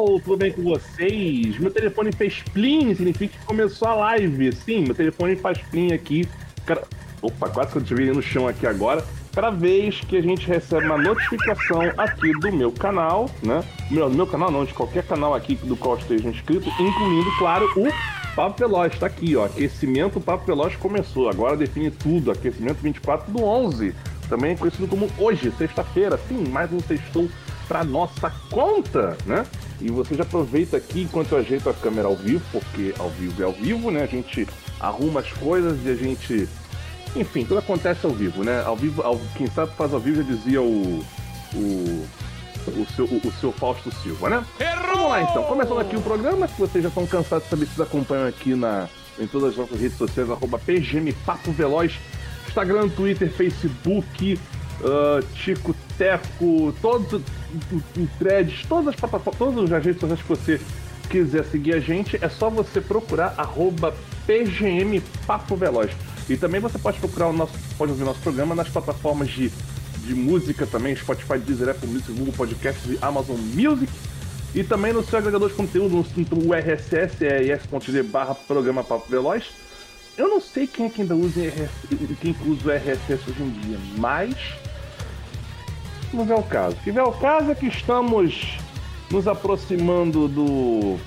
pessoal, tudo bem com vocês? Meu telefone fez plim, significa que começou a live. Sim, meu telefone faz plim aqui. Cara... Opa, quase que eu tive no chão aqui agora. Cada vez que a gente recebe uma notificação aqui do meu canal, né? Meu, meu canal não, de qualquer canal aqui do qual esteja inscrito, incluindo, claro, o Papo Veloz. Tá aqui, ó. Aquecimento Papo Veloz começou. Agora define tudo. Aquecimento 24 do 11. Também conhecido como hoje, sexta-feira. Sim, mais um sextou para nossa conta, né? E você já aproveita aqui enquanto eu ajeito a câmera ao vivo, porque ao vivo é ao vivo, né? A gente arruma as coisas e a gente. Enfim, tudo acontece ao vivo, né? Ao vivo, ao... quem sabe faz ao vivo já dizia o. o o seu, o, o seu Fausto Silva, né? Errou! Vamos lá então, começando aqui o programa, se vocês já estão cansados de saber se acompanham aqui na, em todas as nossas redes sociais, arroba PGM Papo Veloz, Instagram, Twitter, Facebook, uh, Tico Teco, os threads, todas as plataformas, todas as redes sociais que você quiser seguir a gente, é só você procurar arroba PGM Papo Veloz. E também você pode procurar o nosso, pode ouvir nosso programa nas plataformas de, de música também, Spotify, Deezer, Apple Music, Google Podcasts e Amazon Music. E também no seu agregador de conteúdo, no, RSS, é is.d barra programa Papo Veloz. Eu não sei quem é que ainda usa quem usa o RSS hoje em dia, mas não é o caso. Que o caso é que estamos nos aproximando do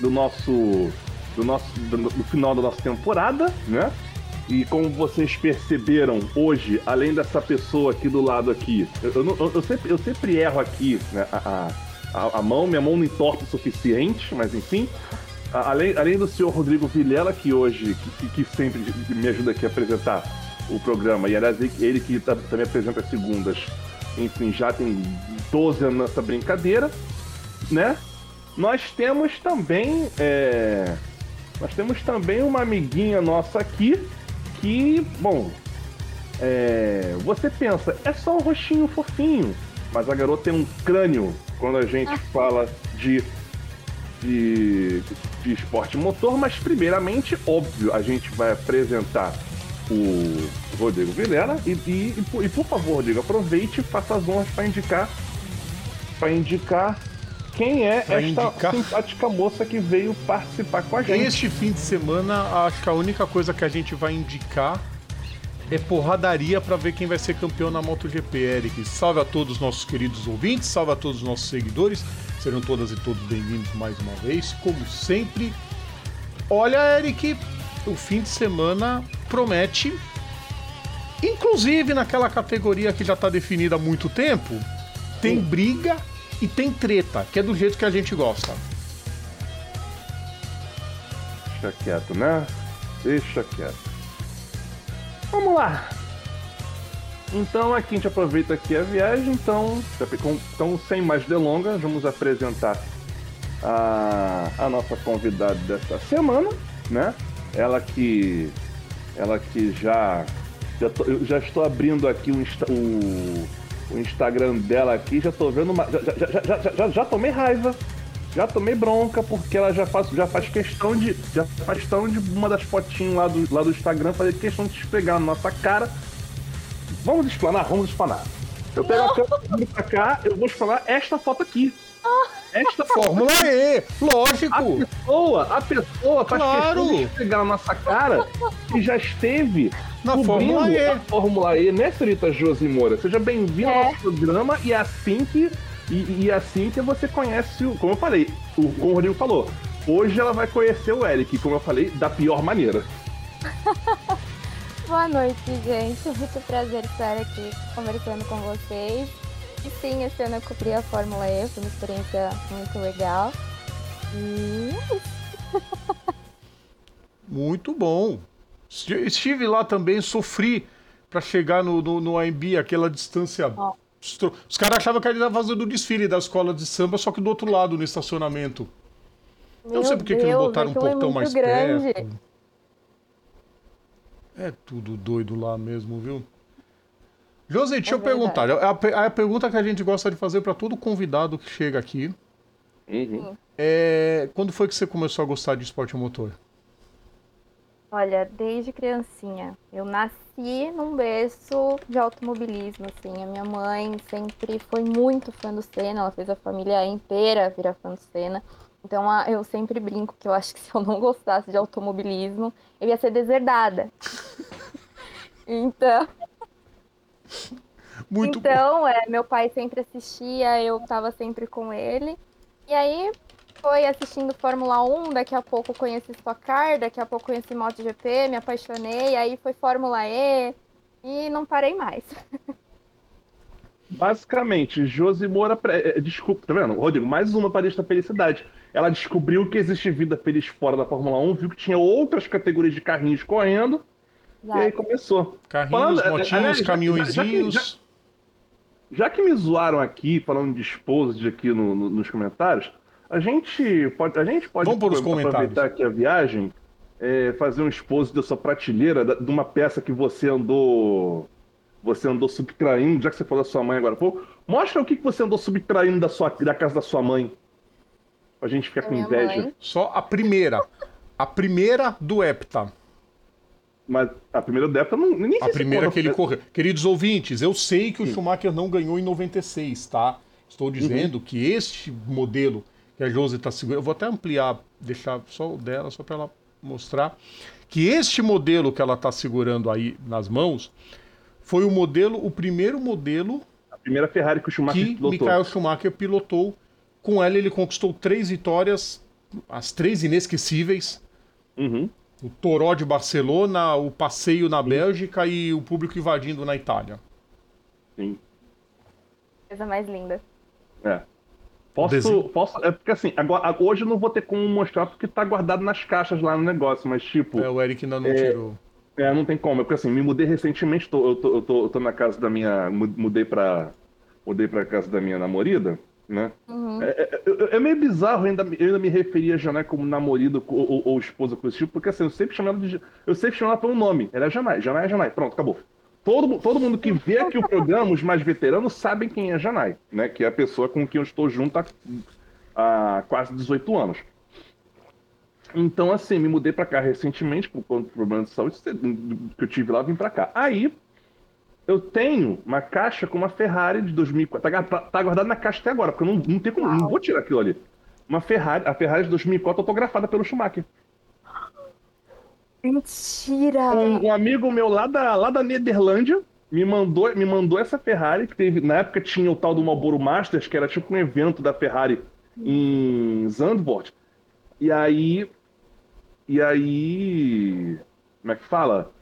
do nosso do nosso do, do final da nossa temporada, né? E como vocês perceberam hoje, além dessa pessoa aqui do lado aqui, eu, eu, eu sempre, eu sempre erro aqui né, a, a, a, mão, minha mão não entorta o suficiente, mas enfim. Além, além do senhor Rodrigo Vilela, que hoje, que, que sempre me ajuda aqui a apresentar o programa, e aliás, ele que tá, também apresenta as segundas, enfim, já tem 12 anos nessa brincadeira, né? Nós temos também. É... Nós temos também uma amiguinha nossa aqui que, bom, é... você pensa, é só um rostinho fofinho, mas a garota tem um crânio quando a gente fala de, de, de esporte motor, mas primeiramente, óbvio, a gente vai apresentar o Rodrigo Vilela. E, e, e, por favor, Rodrigo, aproveite e faça as honras para indicar para indicar quem é pra esta indicar... simpática moça que veio participar com a gente. Este fim de semana, acho que a única coisa que a gente vai indicar é porradaria para ver quem vai ser campeão na MotoGP, Eric. Salve a todos os nossos queridos ouvintes, salve a todos os nossos seguidores. Serão todas e todos bem-vindos mais uma vez, como sempre. Olha, Eric, o fim de semana promete. Inclusive naquela categoria que já está definida há muito tempo, tem Sim. briga e tem treta, que é do jeito que a gente gosta. Deixa quieto, né? Deixa quieto. Vamos lá. Então aqui a gente aproveita aqui a viagem, então, então sem mais delongas, vamos apresentar a, a nossa convidada desta semana, né? Ela que. Ela que já. Já, tô, eu já estou abrindo aqui o, o, o, Instagram dela aqui, já estou vendo uma. Já, já, já, já, já, tomei raiva. Já tomei bronca, porque ela já faz, já faz questão de. Já faz questão de uma das fotinhas lá do, lá do Instagram fazer questão de esfregar na nossa cara. Vamos explanar? Vamos explanar. Eu pego Não. a câmera pra cá, eu vou explanar esta foto aqui. Esta Fórmula E, lógico. A pessoa, a pessoa faz claro. questão de pegar na nossa cara e já esteve na Fórmula E. A Fórmula E, né, senhorita Josi Moura? Seja bem-vindo é. ao programa e é assim que e, e, é assim que você conhece o. Como eu falei, o, como o Rodrigo falou, hoje ela vai conhecer o Eric, como eu falei, da pior maneira. Boa noite, gente. Muito prazer estar aqui conversando com vocês. E sim, esse ano eu cobri a Fórmula E, foi uma experiência muito legal. E é isso. Muito bom. Estive lá também, sofri para chegar no, no, no AMB, aquela distância. Oh. Os caras achavam que ele estava fazendo o desfile da escola de samba, só que do outro lado, no estacionamento. Meu eu não sei por que não botaram um portão é mais grande. perto. É tudo doido lá mesmo, viu? José, deixa é eu perguntar. A, a, a, pergunta que a gente gosta de fazer para todo convidado que chega aqui uhum. é: quando foi que você começou a gostar de esporte motor? Olha, desde criancinha. Eu nasci num berço de automobilismo, assim. A minha mãe sempre foi muito fã do Senna, ela fez a família inteira virar fã do Senna. Então a- eu sempre brinco que eu acho que se eu não gostasse de automobilismo, eu ia ser deserdada. então, Muito bom. então é, meu pai sempre assistia, eu tava sempre com ele. E aí foi assistindo Fórmula 1, daqui a pouco conheci Stock Car, daqui a pouco conheci MotoGP, me apaixonei, aí foi Fórmula E e não parei mais. Basicamente, Josi Moura. pre- eh, Desculpa, tá vendo? Rodrigo, mais uma palestra felicidade. Ela descobriu que existe vida feliz fora da Fórmula 1, viu que tinha outras categorias de carrinhos correndo, e aí começou. Carrinhos, Falando- é, motinhos, já- caminhõezinhos. já- já- Já que me zoaram aqui, falando de esposas aqui no- no- nos comentários, a gente pode, a gente pode Vamos aproveitar aqui a viagem, é, fazer um esposo da sua prateleira, da- de uma peça que você andou. Você andou subtraindo, já que você falou da sua mãe agora há pouco. Mostra o que que você andou subtraindo da, sua, da casa da sua mãe. Pra gente ficar com minha inveja. mãe. Só a primeira. A primeira do Hepta. Mas a primeira débita não. Nem A primeira que ele correu. Queridos ouvintes, eu sei que o Schumacher não ganhou em 96, tá? Estou dizendo que este modelo que a Josi está segurando. Eu vou até ampliar, deixar só o dela, só para ela mostrar. Que este modelo que ela está segurando aí nas mãos foi o modelo, o primeiro modelo A primeira Ferrari que o Schumacher que pilotou. Michael Schumacher pilotou. Com ela, ele conquistou três vitórias, as três inesquecíveis. Uhum. O Toró de Barcelona, o passeio na Bélgica e o público invadindo na Itália. Sim. Coisa mais linda. É. Posso, posso. É porque assim, agora, hoje eu não vou ter como mostrar porque tá guardado nas caixas lá no negócio, mas tipo, É, o Eric ainda não tirou. é, não tem como. É porque assim, me mudei recentemente, tô, eu, tô, eu, tô, eu tô na casa da minha. mu- Mudei pra. Mudei pra casa da minha namorada, né? Uhum. É, é- é- meio bizarro ainda, eu ainda me referir a Janai como namorado ou, ou, ou esposa coisa tipo, porque assim, eu sempre chamo ela de. Eu sempre chamo ela pelo nome. Ela é Janai, Janai é Janai. Pronto, acabou. Todo, todo mundo que vê aqui o programa, os mais veteranos, sabem quem é Janai, né? Que é a pessoa com quem eu estou junto há, há quase 18 anos. Então, assim, me mudei pra cá recentemente por conta do problema de saúde que eu tive lá, vim pra cá. Aí, eu tenho uma caixa com uma Ferrari de 2004. Tá, tá, tá guardada na caixa até agora, porque eu não, não, tem como, não vou tirar aquilo ali. Uma Ferrari, a Ferrari de 2004 autografada pelo Schumacher. Mentira! Um, um amigo meu lá da, lá da Nederlândia me mandou, me mandou essa Ferrari, que teve, na época tinha o tal do Marlboro Masters, que era tipo um evento da Ferrari em Zandvoort. E aí. E aí. Como é que fala?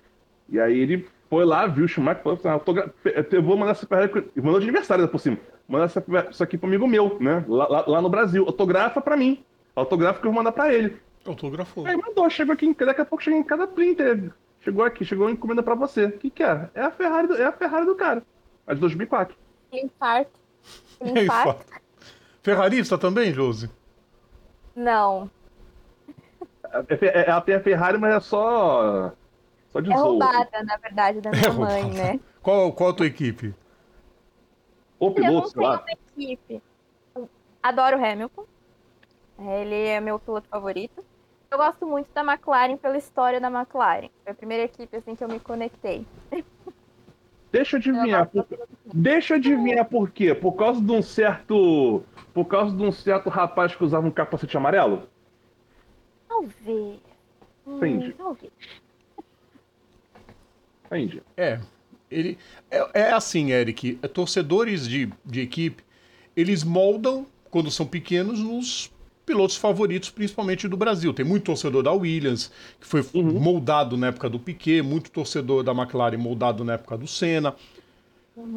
E aí ele foi lá, viu o Schumacher, falou assim, "Ah, eu vou mandar essa Ferrari, mandou de aniversário por cima. Mandar essa, isso aqui pro amigo meu, né? Lá, lá, lá no Brasil. Autografa pra mim. Autografa que eu vou mandar pra ele. Autografou. Aí mandou, chegou aqui, daqui a pouco chega em cada printer. Chegou aqui, chegou uma encomenda pra você. O que que é? É a Ferrari do, é a Ferrari do cara. A de 2004. Infarto. É Infarto? infarto. Ferrarista também, Josi? Não. É, é- ela tem a Ferrari, mas é só. Só de É zoa. roubada, na verdade, da minha É mãe, roubada. né? Qual, qual a tua equipe? Eu piloto, não sei tenho uma equipe. Adoro o Hamilton. Ele é meu piloto favorito. Eu gosto muito da McLaren pela história da McLaren. Foi a primeira equipe assim que eu me conectei. Deixa eu adivinhar. Eu Por... Deixa eu adivinhar por quê? Por causa de um certo. Por causa de um certo rapaz que usava um capacete amarelo? Talvez. Hum, Entendi. Talvez. Entendi. É. Ele, é, é assim, Eric. é, torcedores de, de equipe, eles moldam, quando são pequenos, nos pilotos favoritos, principalmente do Brasil. Tem muito torcedor da Williams, que foi moldado na época do Piquet, muito torcedor da McLaren moldado na época do Senna.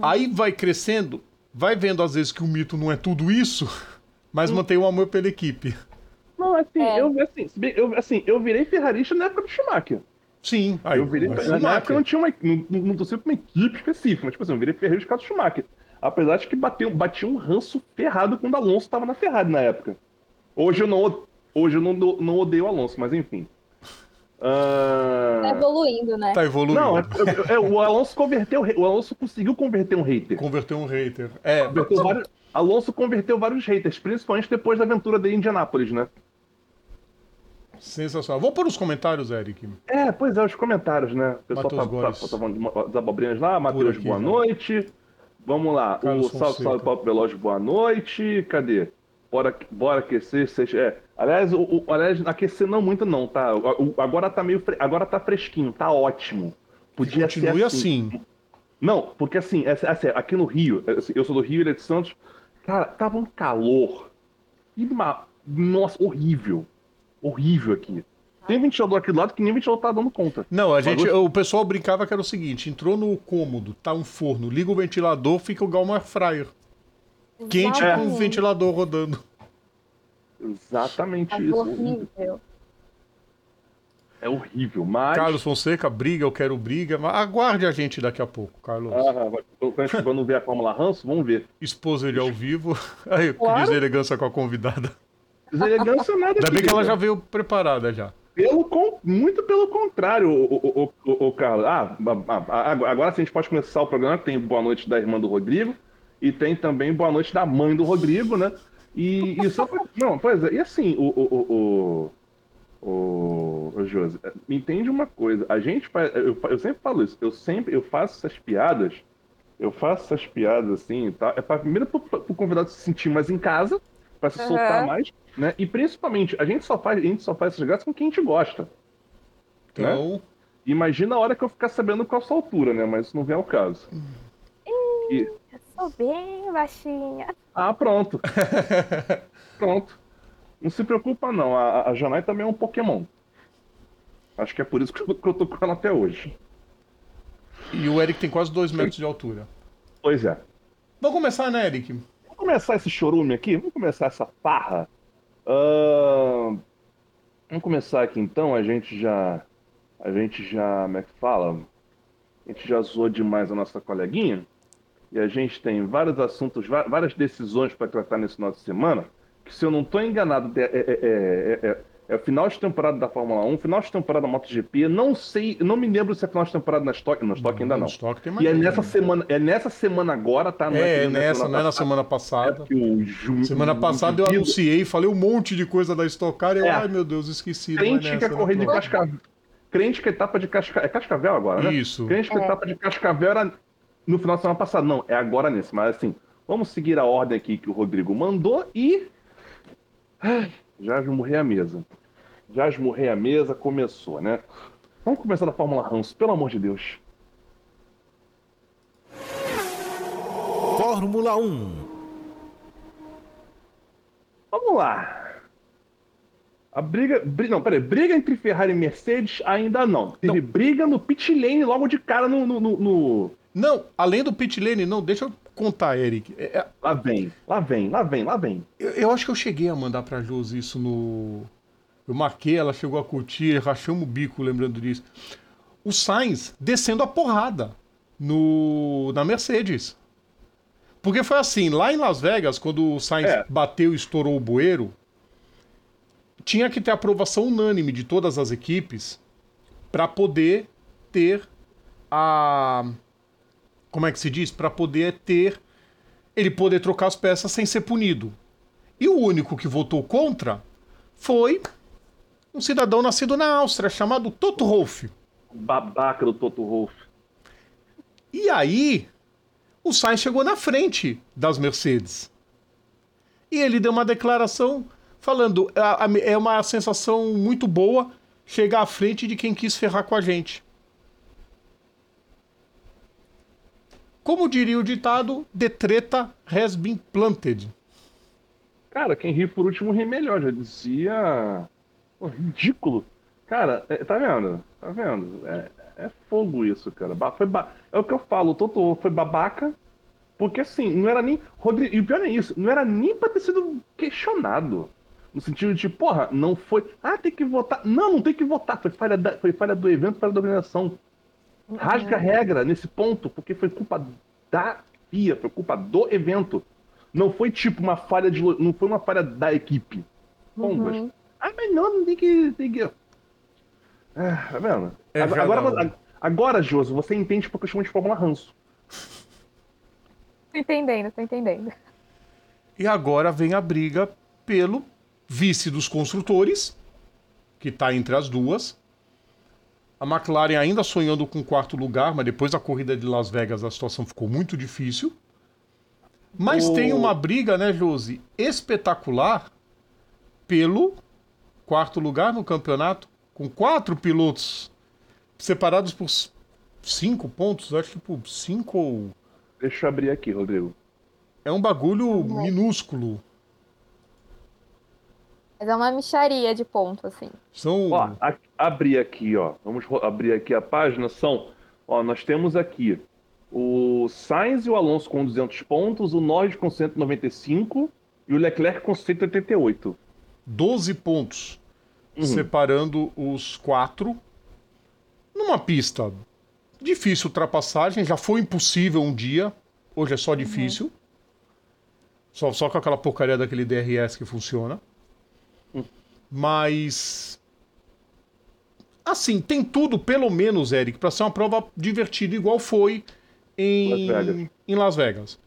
Aí vai crescendo, vai vendo às vezes que o mito não é tudo isso, mas mantém o amor pela equipe. Não, assim, É. eu, assim, eu, assim, eu virei ferrarista na época do Schumacher. Sim, aí, eu virei, mas na época eu não tinha uma. Não, não, torcia pra uma equipe específica, mas tipo assim, eu virei ferreiro de casa do Schumacher. Apesar de que bateu, batia um ranço ferrado quando o Alonso tava na Ferrari na época. Hoje eu não, hoje eu não, não odeio o Alonso, mas enfim. Ah, Tá evoluindo, né? Tá evoluindo. Não, é, é- é, o Alonso converteu, o Alonso conseguiu converter um hater. Converteu um hater. É, Converteu vários- Alonso converteu vários haters, principalmente depois da aventura de Indianápolis, né? Sensacional. Vou pôr os comentários, Eric. É, pois é, os comentários, né? O pessoal tá, tá, Góes. tá abobrinhas lá, Matheus, boa já. noite. Vamos lá, Carlos o Salve Fonseca. Salve Paulo Veloz, boa noite. Cadê? Bora, bora aquecer. Vocês, é. Aliás, o, o- aliás, aquecer não muito não, tá? O- agora tá meio, fre- agora tá fresquinho, tá ótimo. Podia ser Continue assim. assim. Não, porque assim, é, assim, aqui no Rio, assim, eu sou do Rio, ele é de Santos, cara, tava um calor. E uma, nossa, horrível. Horrível aqui. Tem ventilador aqui do lado que nem ventilador tá dando conta. Não, a gente, o pessoal brincava que era o seguinte: entrou no cômodo, tá um forno, liga o ventilador, fica igual uma fryer. Quente com o Exatamente. ventilador rodando. Exatamente Tava isso. horrível. É horrível, mas. Carlos Fonseca, briga, eu quero briga. Mas aguarde a gente daqui a pouco, Carlos. Ah, vai- quando ver a Fórmula Ranço, vamos ver. Expôs ele ao vivo. Aí, que Claro. deselegância com a convidada. Deselegância nada. Ainda bem que ela já veio preparada já. Pelo con- Muito pelo contrário, o, o, o, o, o Carlos. Ah, agora sim a gente pode começar o programa. Tem Boa Noite da irmã do Rodrigo e tem também Boa Noite da mãe do Rodrigo, né? E, e só pra... Não, pois é, e assim, o. o, o, o, o, me entende uma coisa. A gente faz. Eu, eu sempre falo isso, eu sempre eu faço essas piadas. Eu faço essas piadas assim, tá? É pra, primeiro pro, pro convidado se sentir mais em casa, pra se Aham. soltar mais, né? E principalmente, a gente só faz, a gente só faz essas graças com quem a gente gosta. Então, Imagina a hora que eu ficar sabendo qual a sua altura, né? Mas isso não vem ao caso. E- Eu sou bem baixinha. Ah, pronto. pronto. Não se preocupa, não. A, a Janai também é um Pokémon. Acho que é por isso que eu, que eu tô com ela até hoje. e o Eric tem quase dois metros de altura. Pois é. Vamos começar, né, Eric? Vamos começar esse chorume aqui? Vamos começar essa farra? Ahn, Vamos começar aqui então. A gente já. A gente já. Como é que fala? A gente já zoou demais a nossa coleguinha. E a gente tem vários assuntos, várias decisões para tratar nesse de semana. Que se eu não estou enganado, é, é, é, é, é- é o final de temporada da Fórmula 1, final de temporada da MotoGP. Não sei, não me lembro se é final de temporada na Stock. Na Stock ainda não. No estoque tem mais E é nessa semana, é nessa semana agora, tá? Não É, que nem nessa, não é na semana É passada. porque o Ju- Semana passada eu anunciei, falei um monte de coisa da Stock Car e eu, É. ai meu Deus, esqueci. é Crente que nessa, é correr de. Cascavel. Crente que é etapa de Cascavel. É Cascavel agora, né? Isso. Crente que É. etapa de Cascavel era no final da semana passada. Não, é agora nesse. Mas assim, vamos seguir a ordem aqui que o Rodrigo mandou e. Ai, Já esmurrei a mesa. Já esmurrei a mesa, começou, né? Vamos começar da Fórmula Ranço, pelo amor de Deus. Fórmula 1. Vamos lá. A briga. bri- Não, peraí. Briga entre Ferrari e Mercedes ainda não. Teve briga no pit lane logo de cara no. no, no- no- Não, além do pit lane, não, deixa eu contar, Eric. É, é, Lá vem, lá vem, lá vem, lá vem. eu, eu acho que eu cheguei a mandar pra Josi isso no. Eu marquei, ela chegou a curtir, rachamos o bico lembrando disso. O Sainz descendo a porrada no na Mercedes. Porque foi assim, lá em Las Vegas, quando o Sainz É. bateu e estourou o bueiro, tinha que ter aprovação unânime de todas as equipes para poder ter a como é que se diz? Para poder ter ele poder trocar as peças sem ser punido. E o único que votou contra foi um cidadão nascido na Áustria chamado Toto Wolff. Babaca do Toto Wolff. E aí, o Sainz chegou na frente das Mercedes. E ele deu uma declaração falando: "A- a- é uma sensação muito boa chegar à frente de quem quis ferrar com a gente. Como diria o ditado, the treta has been planted. Cara, quem ri por último ri melhor, já dizia. Pô, ridículo. Cara, é- tá vendo? Tá vendo? É, é fogo isso, cara. Foi ba- É o que eu falo, o foi babaca, porque assim, não era nem. Rodrigo... E o pior é isso, não era nem pra ter sido questionado. No sentido de, porra, não foi. Ah, tem que votar. Não, não tem que votar. Foi falha, da... foi falha do evento, falha da organização. Rasga a regra nesse ponto, porque foi culpa da FIA, foi culpa do evento. Não foi tipo uma falha de. Não foi uma falha da equipe. Pombas. Uhum. Ah, mas não, não tem que. Tem que... Ah, tá vendo? É agora, agora, agora, Joso, você entende porque eu chamo de Fórmula Ranço. Tô entendendo, tô entendendo. E agora vem a briga pelo vice dos construtores, que está entre as duas. A McLaren ainda sonhando com o quarto lugar, mas depois da corrida de Las Vegas a situação ficou muito difícil. Mas O- tem uma briga, né, Josi, espetacular pelo quarto lugar no campeonato, com quatro pilotos separados por cinco pontos, acho que por cinco ou. Deixa eu abrir aqui, Rodrigo. É um bagulho minúsculo. Mas é uma micharia de ponto, assim. São. Ó, a- abrir aqui, ó. Vamos abrir aqui a página. São, ó, nós temos aqui o Sainz e o Alonso com 200 pontos, o Norris com 195 e o Leclerc com 188. 12 pontos Uhum. separando os quatro numa pista difícil ultrapassagem, já foi impossível um dia, hoje é só difícil. Só, só com aquela porcaria daquele DRS que funciona. Mas assim, tem tudo, pelo menos, Eric, para ser uma prova divertida igual foi em Las Vegas. em Las Vegas.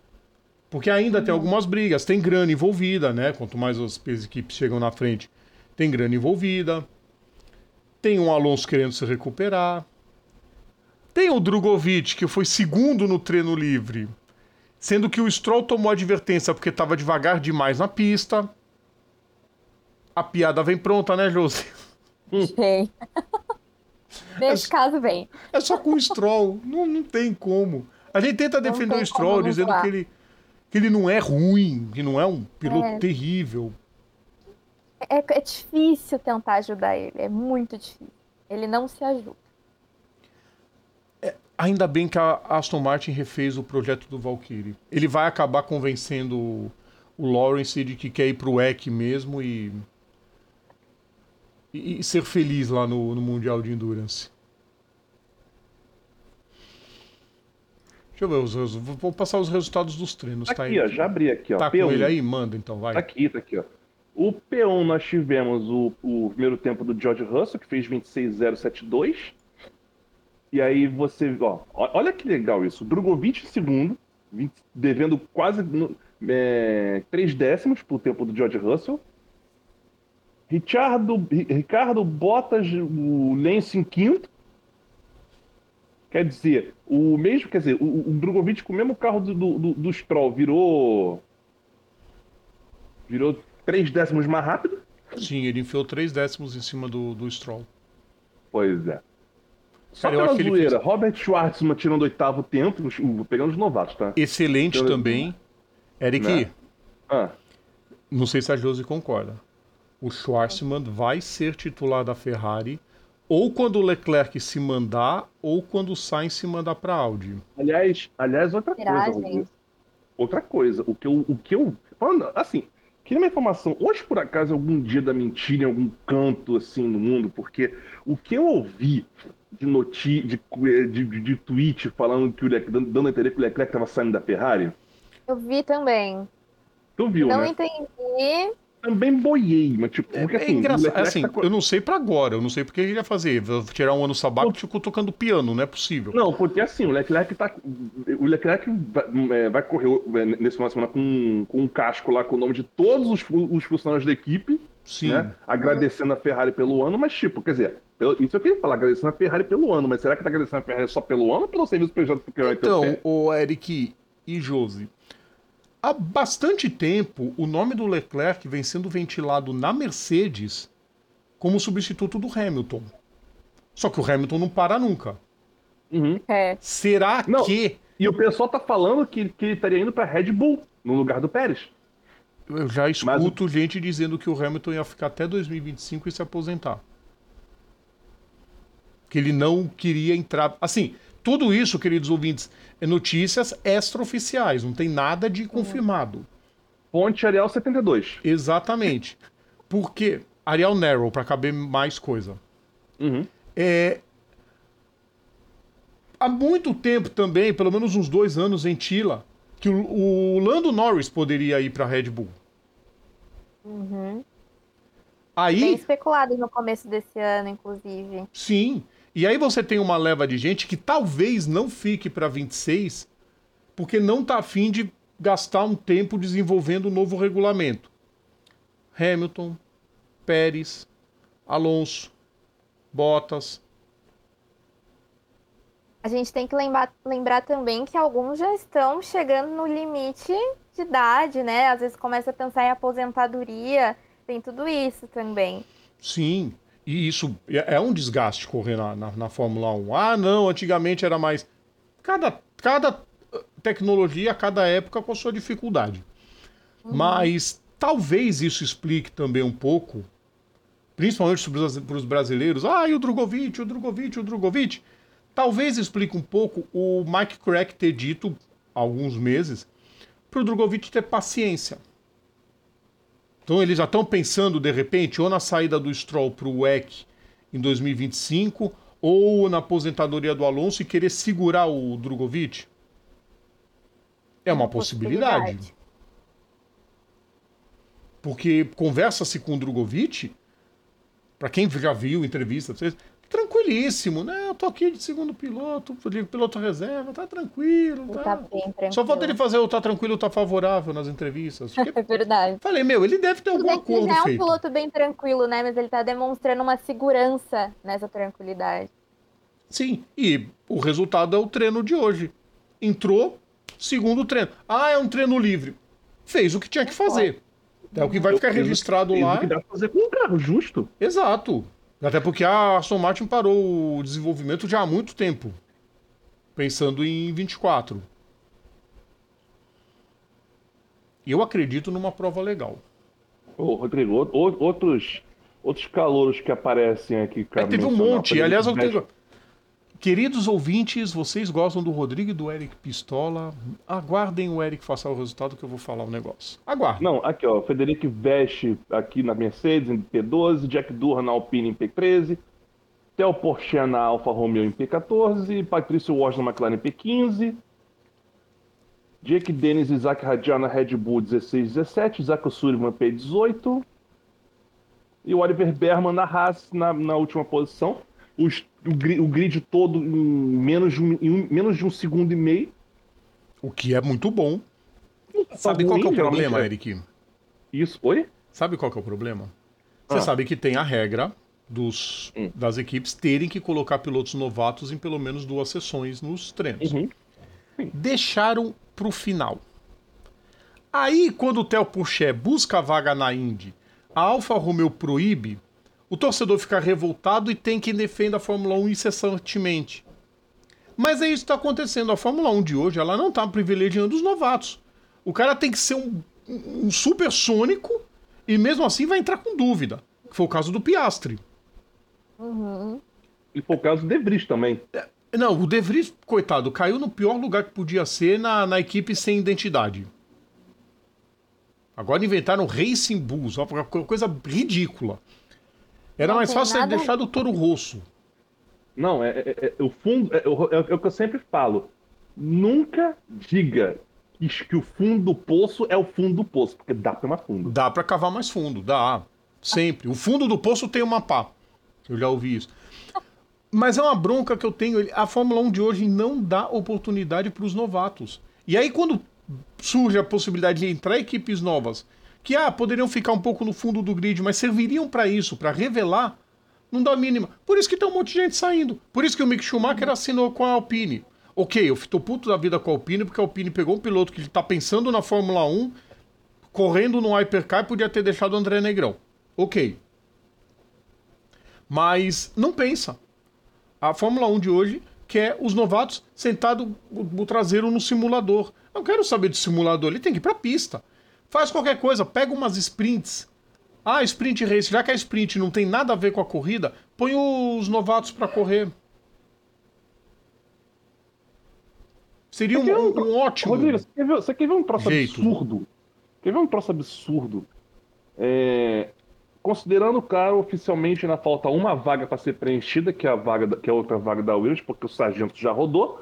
Porque ainda tem algumas brigas, tem grana envolvida, né? Quanto mais as equipes chegam na frente, tem grana envolvida. Tem um Alonso querendo se recuperar. Tem o Drogovic, que foi segundo no treino livre, sendo que o Stroll tomou advertência porque estava devagar demais na pista. A piada vem pronta, né, Josi? Vem. Nesse caso, vem. É só com o Stroll. não, não tem como. A gente tenta Não defender o Stroll dizendo que ele, que ele não é ruim, que não é um piloto É. terrível. É, é difícil tentar ajudar ele. É muito difícil. Ele não se ajuda. Ainda bem que a Aston Martin refez o projeto do Valkyrie. Ele vai acabar convencendo o, o Lawrence de que quer ir pro EC mesmo e, e, e ser feliz lá no, no Mundial de Endurance. Deixa eu ver os resultados. Vou passar os resultados dos treinos, tá? Aqui, ó, já abri aqui, ó. Tá com P1. ele aí? Manda então, vai. Tá aqui, tá aqui, ó. O P1 nós tivemos o, o primeiro tempo do George Russell, que fez 26.072. E aí você, ó, olha que legal isso. Drogovic em segundo, 20 devendo quase é, três décimos pro tempo do George Russell. Richardo, Ri- Ricardo Bottas, o Lance em quinto. Quer dizer, o mesmo, quer dizer, o, o Drogovic com o mesmo carro do, do, do- Stroll virou virou três décimos mais rápido? Sim, ele enfiou três décimos em cima do, do Stroll. Pois é. Só Cara, eu pela acho que ele zoeira, fez- Robert Schwartzman tirando oitavo tempo, pegando os novatos, tá? Excelente Eu- também. Eric, Né? Ah, não sei se a Josi concorda. O Schwarzman vai ser titular da Ferrari ou quando o Leclerc se mandar ou quando o Sainz se mandar para Audi. aliás, aliás, outra Será, coisa, gente? Outra coisa, o que eu, o que eu, falando, assim, queria uma informação, hoje por acaso algum dia da mentira em algum canto assim no mundo, porque o que eu ouvi de noti de, de, de, de tweet falando que o Leclerc, dando dando a entender que o Leclerc estava saindo da Ferrari, Eu vi também. tu viu, não né? entendi. Também boiei, mas tipo, porque é assim, o engraçado. Assim, tá eu não sei para agora, eu não sei porque ele ia fazer. Vou tirar um ano sabático ficou tocando piano, não é possível. Não, porque assim, o Leclerc tá. O Leclerc vai, é, vai correr é, nesse final de semana com, com um casco lá com o nome de todos os, os funcionários da equipe, Sim. né? Agradecendo a Ferrari pelo ano, mas tipo, quer dizer, isso eu queria falar, agradecendo a Ferrari pelo ano, mas será que tá agradecendo a Ferrari só pelo ano ou pelo serviço prestado que vai ter? Então, o Eric e Josi, há bastante tempo o nome do Leclerc vem sendo ventilado na Mercedes como substituto do Hamilton. Só que o Hamilton não para nunca. Uhum. É. Será Não. que. E o pessoal tá falando que, que ele estaria indo pra Red Bull no lugar do Pérez. Eu já Mas escuto gente dizendo que o Hamilton ia ficar até 2025 e se aposentar. Que ele não queria entrar. Assim, tudo isso, queridos ouvintes, é notícias extraoficiais, não tem nada de confirmado. Ponte Ariel 72. Exatamente. Porque Ariel Narrow, para caber mais coisa. Uhum. É, há muito tempo também, pelo menos uns dois anos em Tila, que o, o Lando Norris poderia ir para Red Bull. Uhum. Bem Aí, especulado no começo desse ano, inclusive. sim. E aí você tem uma leva de gente que talvez não fique para 26, porque não tá afim de gastar um tempo desenvolvendo um novo regulamento. Hamilton, Pérez, Alonso, Bottas. A gente tem que lembrar, lembrar também que alguns já estão chegando no limite de idade, né? Às vezes começa a pensar em aposentadoria, tem tudo isso também. Sim, e isso é é um desgaste correr na, na, na Fórmula 1. Ah, não, antigamente era mais. Cada, cada eh, tecnologia, cada época com a sua dificuldade. Mas talvez isso explique também um pouco, principalmente para os brasileiros. Ah, e o Drogovic, o Drogovic, o Drogovic. Talvez explique um pouco o Mike Crack ter dito há alguns meses para o Drogovic ter paciência. Então eles já estão pensando, de repente, ou na saída do Stroll para o WEC em 2025, ou na aposentadoria do Alonso e querer segurar o Drogovic. É uma possibilidade. Porque conversa-se com o Drogovic, para quem já viu entrevista, tranquilíssimo, né? Eu tô aqui de segundo piloto, piloto reserva, tá tranquilo. Tá. tá bem tranquilo. Só falta ele fazer o tá tranquilo, tá favorável nas entrevistas. Porque, É verdade. falei, meu, ele deve ter algum que ele já é um feito. piloto bem tranquilo, né? Mas ele tá demonstrando uma segurança nessa tranquilidade. Sim, e o resultado é o treino de hoje. Entrou, segundo treino. Ah, é um treino livre. Fez o que tinha que fazer. É o que vai ficar registrado Fez o lá. que dá pra fazer com um carro, justo. Exato. Até porque a Aston Martin parou o desenvolvimento já há muito tempo. Pensando em 24. E eu acredito numa prova legal. Ô, Rodrigo, outros, outros calouros que aparecem aqui. É, teve um monte. Aliás, eu tenho... Queridos ouvintes, vocês gostam do Rodrigo e do Eric Pistola? Aguardem o Eric passar o resultado que eu vou falar o negócio. Aguardem. Não, aqui ó, Federico Veste aqui na Mercedes em P12, Jack Durra na Alpine em P13, Theo Porcher na Alfa Romeo em P14, Patrício Walsh na McLaren em P15, Jake Dennis e Isaac Radiar na Red Bull 16 17, Isaac Sullivan P18 e o Oliver Berman na Haas na, na última posição. Os- o, o grid todo em menos, de um, em menos de um segundo e meio. O que é muito bom. Sabe qual que é o ruim, problema, é- Eric? Isso, oi? Sabe qual é o problema? Você Ah. sabe que tem a regra dos, Hum. das equipes terem que colocar pilotos novatos em pelo menos duas sessões nos treinos. Uhum. Deixaram pro final. Aí, quando o Theo Pourchaire busca a vaga na Indy, a Alfa Romeo proíbe, o torcedor fica revoltado e tem quem defenda a Fórmula 1 incessantemente. Mas é isso que está acontecendo. A Fórmula 1 de hoje ela não está privilegiando os novatos. O cara tem que ser um, um supersônico e mesmo assim vai entrar com dúvida. Que foi o caso do Piastri. E por causa do De Vries também. Não, o De Vries, coitado, caiu no pior lugar que podia ser na, na equipe sem identidade. Agora inventaram Racing Bulls, uma coisa ridícula. Era Não mais fácil nada- deixado o Toro Rosso. Não, é, é- é- o fundo. É, o- é o que eu sempre falo. Nunca diga que, que o fundo do poço é o fundo do poço, porque dá pra ir mais fundo. Dá pra cavar mais fundo, dá. Sempre. O fundo do poço tem uma pá. Eu já ouvi isso. Mas é uma bronca que eu tenho. A Fórmula 1 de hoje não dá oportunidade para os novatos. E aí, quando surge a possibilidade de entrar equipes novas, que ah, poderiam ficar um pouco no fundo do grid, mas serviriam para isso, para revelar, não dá mínima. Por isso que tem um monte de gente saindo. Por isso que o Mick Schumacher assinou com a Alpine. Ok, eu tô puto da vida com a Alpine, porque a Alpine pegou um piloto que tá pensando na Fórmula 1, correndo no Hypercar podia ter deixado o André Negrão. Ok. Mas não pensa. A Fórmula 1 de hoje quer os novatos sentados o, traseiro no simulador. Não quero saber de simulador, ele tem que ir pra pista. Faz qualquer coisa, pega umas sprints. Ah, sprint race, já que a sprint não tem nada a ver com a corrida, põe os novatos pra correr. Seria um, eu- um ótimo. Rodrigo, você quer, ver, você quer ver um troço Jeito. absurdo? Quer ver um troço absurdo? É, considerando, claro, oficialmente ainda falta uma vaga para ser preenchida, que é a vaga da- que é a outra vaga da Williams, porque o sargento já rodou.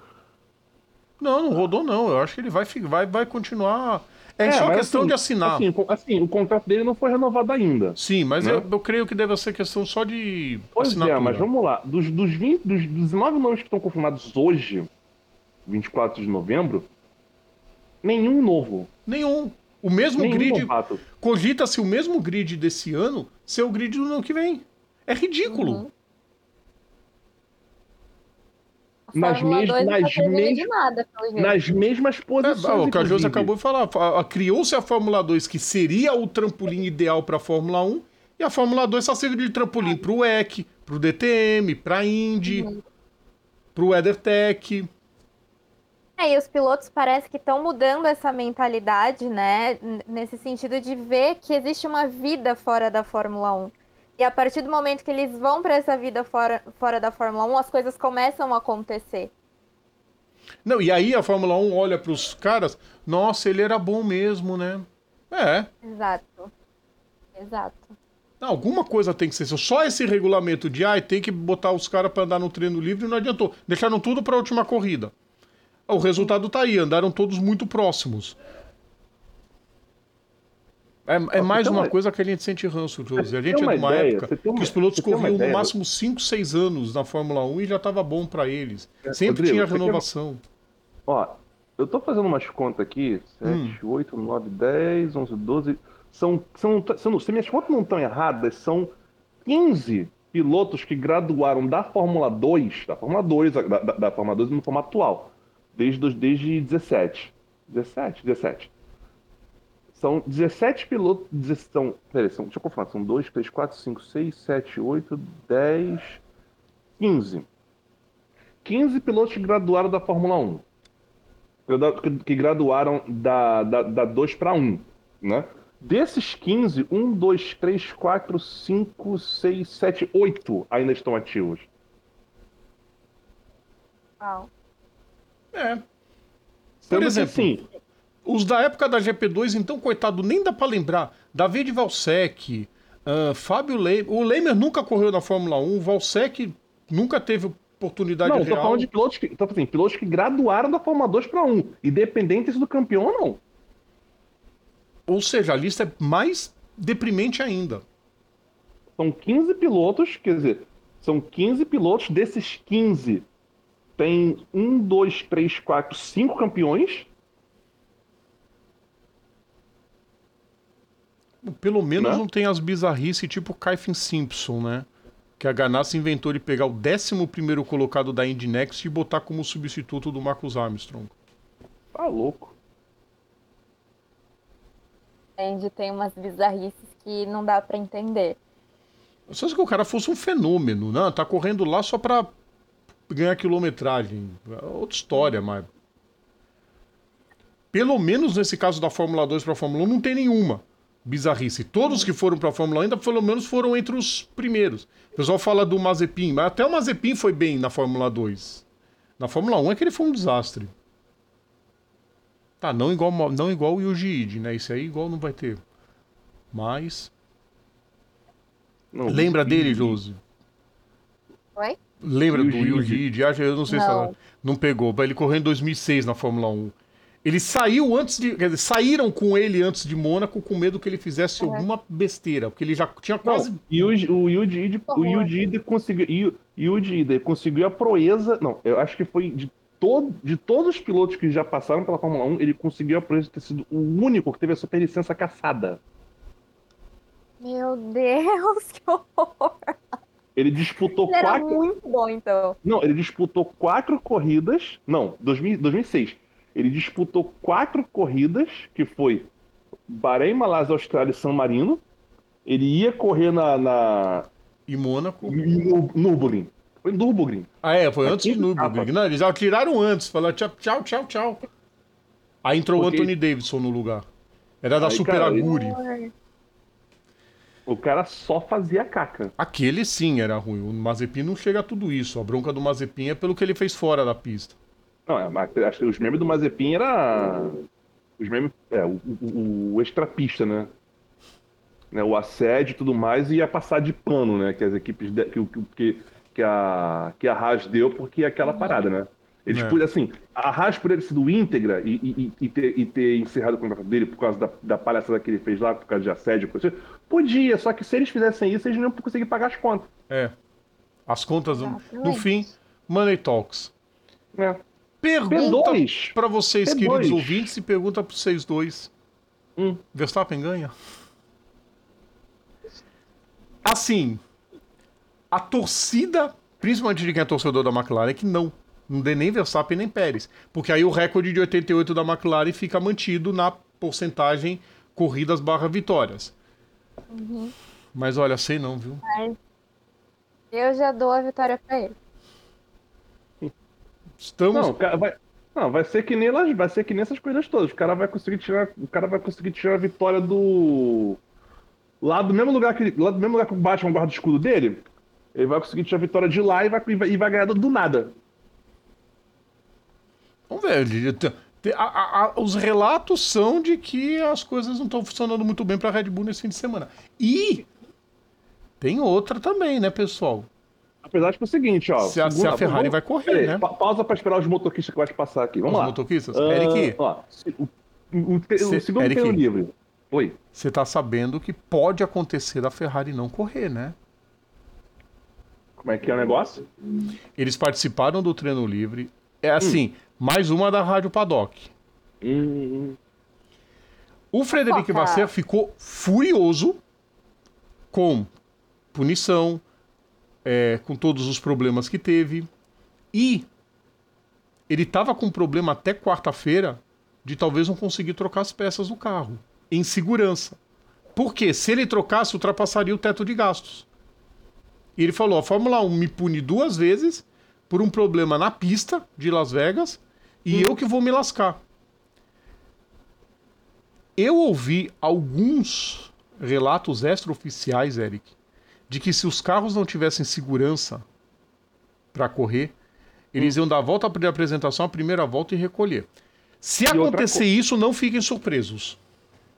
Não, não rodou não. Eu acho que ele vai, vai, vai continuar. É, só mas questão assim, de assinar. Assim, assim, o contrato dele não foi renovado ainda. Sim, mas né? eu, eu creio que deve ser questão só de Pois assinatura. é, mas vamos lá. Dos, dos, 20, dos 19 nomes que estão confirmados hoje, 24 de novembro, nenhum novo. Nenhum. O mesmo Nenhum grid. Cogita-se o mesmo grid desse ano ser o grid do ano que vem. É ridículo. Uhum. A Nas Fórmula mes- 2 não tá nas mes- nada. Nas mesmas É, posições. ah, o que a Josi acabou de falar. Criou-se a Fórmula 2, que seria o trampolim ideal para a Fórmula 1, e a Fórmula 2 está servindo de trampolim para o EC, para o DTM, para a Indy, Uhum. para o WeatherTech. É, e os pilotos parece que estão mudando essa mentalidade, né? n- Nesse sentido de ver que existe uma vida fora da Fórmula 1. E a partir do momento que eles vão para essa vida fora, fora da Fórmula 1, as coisas começam a acontecer. Não, e aí a Fórmula 1 olha para os caras, nossa, ele era bom mesmo, né? É, Exato. Exato. alguma coisa tem que ser. Só esse regulamento de, ai, tem que botar os caras para andar no treino livre não adiantou. Deixaram tudo para a última corrida. O resultado tá aí, andaram todos muito próximos. É, é mais uma uma- coisa que a gente sente ranço, José. A gente é de uma ideia, época uma- que os pilotos corriam no máximo 5, 6 anos na Fórmula 1 e já tava bom para eles. Sempre Rodrigo, tinha você quer- renovação. Ó, eu tô fazendo umas contas aqui. 7, 8, 9, 10, 11, 12. São, são, são, se minhas contas não estão erradas, são 15 pilotos que graduaram da Fórmula 2, da Fórmula 2, da, da, da Fórmula 2 no formato atual, desde, desde 17. 17, 17. São 17 pilotos. São, peraí, são, deixa eu confirmar. São 2, 3, 4, 5, 6, 7, 8, 10, 15. 15 pilotos que graduaram da Fórmula 1. Gradu- que- graduaram da, da, da 2 para 1. Né? Desses 15, 1, 2, 3, 4, 5, 6, 7, 8 ainda estão ativos. Uau. É. Por Sendo que, exemplo, assim, Os da época da GP2, então, coitado, nem dá pra lembrar. David Valsec, ah, Fábio Leimer. O Leimer nunca correu na Fórmula 1, o Valsec nunca teve oportunidade não, real. falando de pilotos que, tô, assim, pilotos que graduaram da Fórmula 2 para 1, independente do campeão ou não. Ou seja, a lista é mais deprimente ainda. São 15 pilotos, quer dizer, são 15 pilotos, desses 15 tem 1, 2, 3, 4, 5 campeões. Pelo menos Né? não tem as bizarrices tipo Kyphin Simpson, né? Que a Ganassi inventou de pegar o 11 colocado da Indy Next e botar como substituto do Marcus Armstrong. Tá louco. Entende? Tem umas bizarrices que não dá pra entender. Só se que o cara fosse um fenômeno, né? Tá correndo lá só pra ganhar quilometragem. É outra história, mas. Pelo menos nesse caso da Fórmula 2 pra Fórmula 1 não tem nenhuma bizarrice. Todos que foram pra Fórmula 1 ainda pelo menos foram entre os primeiros. O pessoal fala do Mazepin, mas até o Mazepin foi bem na Fórmula 2. Na Fórmula 1 é que ele foi um desastre. Tá, não igual, não igual o Yuji Ide, né? Esse aí igual não vai ter. Mas. Não, Lembra e- dele, Josi? Oi? Lembra do Yuji Yuji Ide? Acho- Eu não sei se Não. ela não pegou. Ele correu em 2006 na Fórmula 1. Ele saiu antes de. Quer dizer, saíram com ele antes de Mônaco com medo que ele fizesse Uhum. alguma besteira. Porque ele já tinha Não, quase. e o, o Yuji Ide- o. Yuji Ide conseguiu, e o Yuji Ide conseguiu a proeza. Não, eu acho que foi de, todo, de todos os pilotos que já passaram pela Fórmula 1, ele conseguiu a proeza de ter sido o único que teve a superlicença caçada. Meu Deus, que horror. Ele disputou Ele era quatro. muito bom, então. Não, ele disputou quatro corridas. Não, 2000, 2006. Ele disputou quatro corridas, que foi Bahrein, Malásia, Austrália e San Marino. Ele ia correr na, na Em Mônaco. no Nürburgring. Foi em Nürburgring. Ah, é, foi antes de Nürburgring. Não, eles já tiraram antes. Falaram tchau, tchau, tchau, tchau. Aí entrou o Anthony Davidson no lugar. Era da Aí, Super cara, ele- Aguri. O cara só fazia caca. Aquele sim era ruim. O Mazepin não chega a tudo isso. A bronca do Mazepin é pelo que ele fez fora da pista. Não, é, acho que os memes do Mazepin era. Os memes. É, o, o, o extrapista, né? né? O assédio e tudo mais ia passar de pano, né? Que as equipes. de- que, que, que, que a, que a Haas deu, porque é aquela parada, né? Eles É. podiam, assim, a Haas poderia ter sido íntegra e, e, e, ter, e ter encerrado o contrato dele por causa da, da palhaçada que ele fez lá, por causa de assédio, coisa assim. podia, só que se eles fizessem isso, eles não iam conseguir pagar as contas. É. As contas, no Exatamente. fim, Money Talks. Né? Pergunta P2. pra vocês, P2. queridos ouvintes, e pergunta pra vocês dois. Hum. Verstappen ganha? Assim, a torcida, principalmente de quem é torcedor da McLaren, é que não. Não dê nem Verstappen nem Pérez. Porque aí o recorde de 88 da McLaren fica mantido na porcentagem corridas barra vitórias. Uhum. Mas olha, sei não, viu? Mas eu já dou a vitória pra ele. Estamos. Não, cara, vai, não, vai ser que nem elas, vai ser que nem essas coisas todas. O cara vai conseguir tirar, o cara vai conseguir tirar a vitória do lá do mesmo lugar que lá do mesmo lugar que o Batman guarda o escudo dele. Ele vai conseguir tirar a vitória de lá e vai, e vai, ganhar do, nada. Vamos ver. a- a- a- os relatos são de que as coisas não estão funcionando muito bem para a Red Bull nesse fim de semana. E tem outra também, né, pessoal? Apesar de que é o seguinte, ó. Se a- se a Ferrari vai correr, Peraí, né? pa- pausa pra esperar os motoquistas que vai te passar aqui. Vamos Os lá. motoquistas? Ah, Eric, ó, se- o, o, te- o Se- segundo Eric. treino livre. Oi. você tá sabendo que pode acontecer da Ferrari não correr, né? Como é que é o negócio? Eles participaram do treino livre. É assim, mais uma da Rádio Paddock. Hum, O Frederic. Vasseur ficou furioso com punição, é, com todos os problemas que teve. E ele estava com problema até quarta-feira de talvez não conseguir trocar as peças do carro, em segurança. Porque se ele trocasse, ultrapassaria o teto de gastos. E ele falou: a Fórmula 1 me pune duas vezes por um problema na pista de Las Vegas e eu que vou me lascar. Eu ouvi alguns relatos extraoficiais, Eric, de que se os carros não tivessem segurança para correr, eles iam dar a volta de apresentação, a primeira volta e recolher. Se outra acontecer isso, não fiquem surpresos.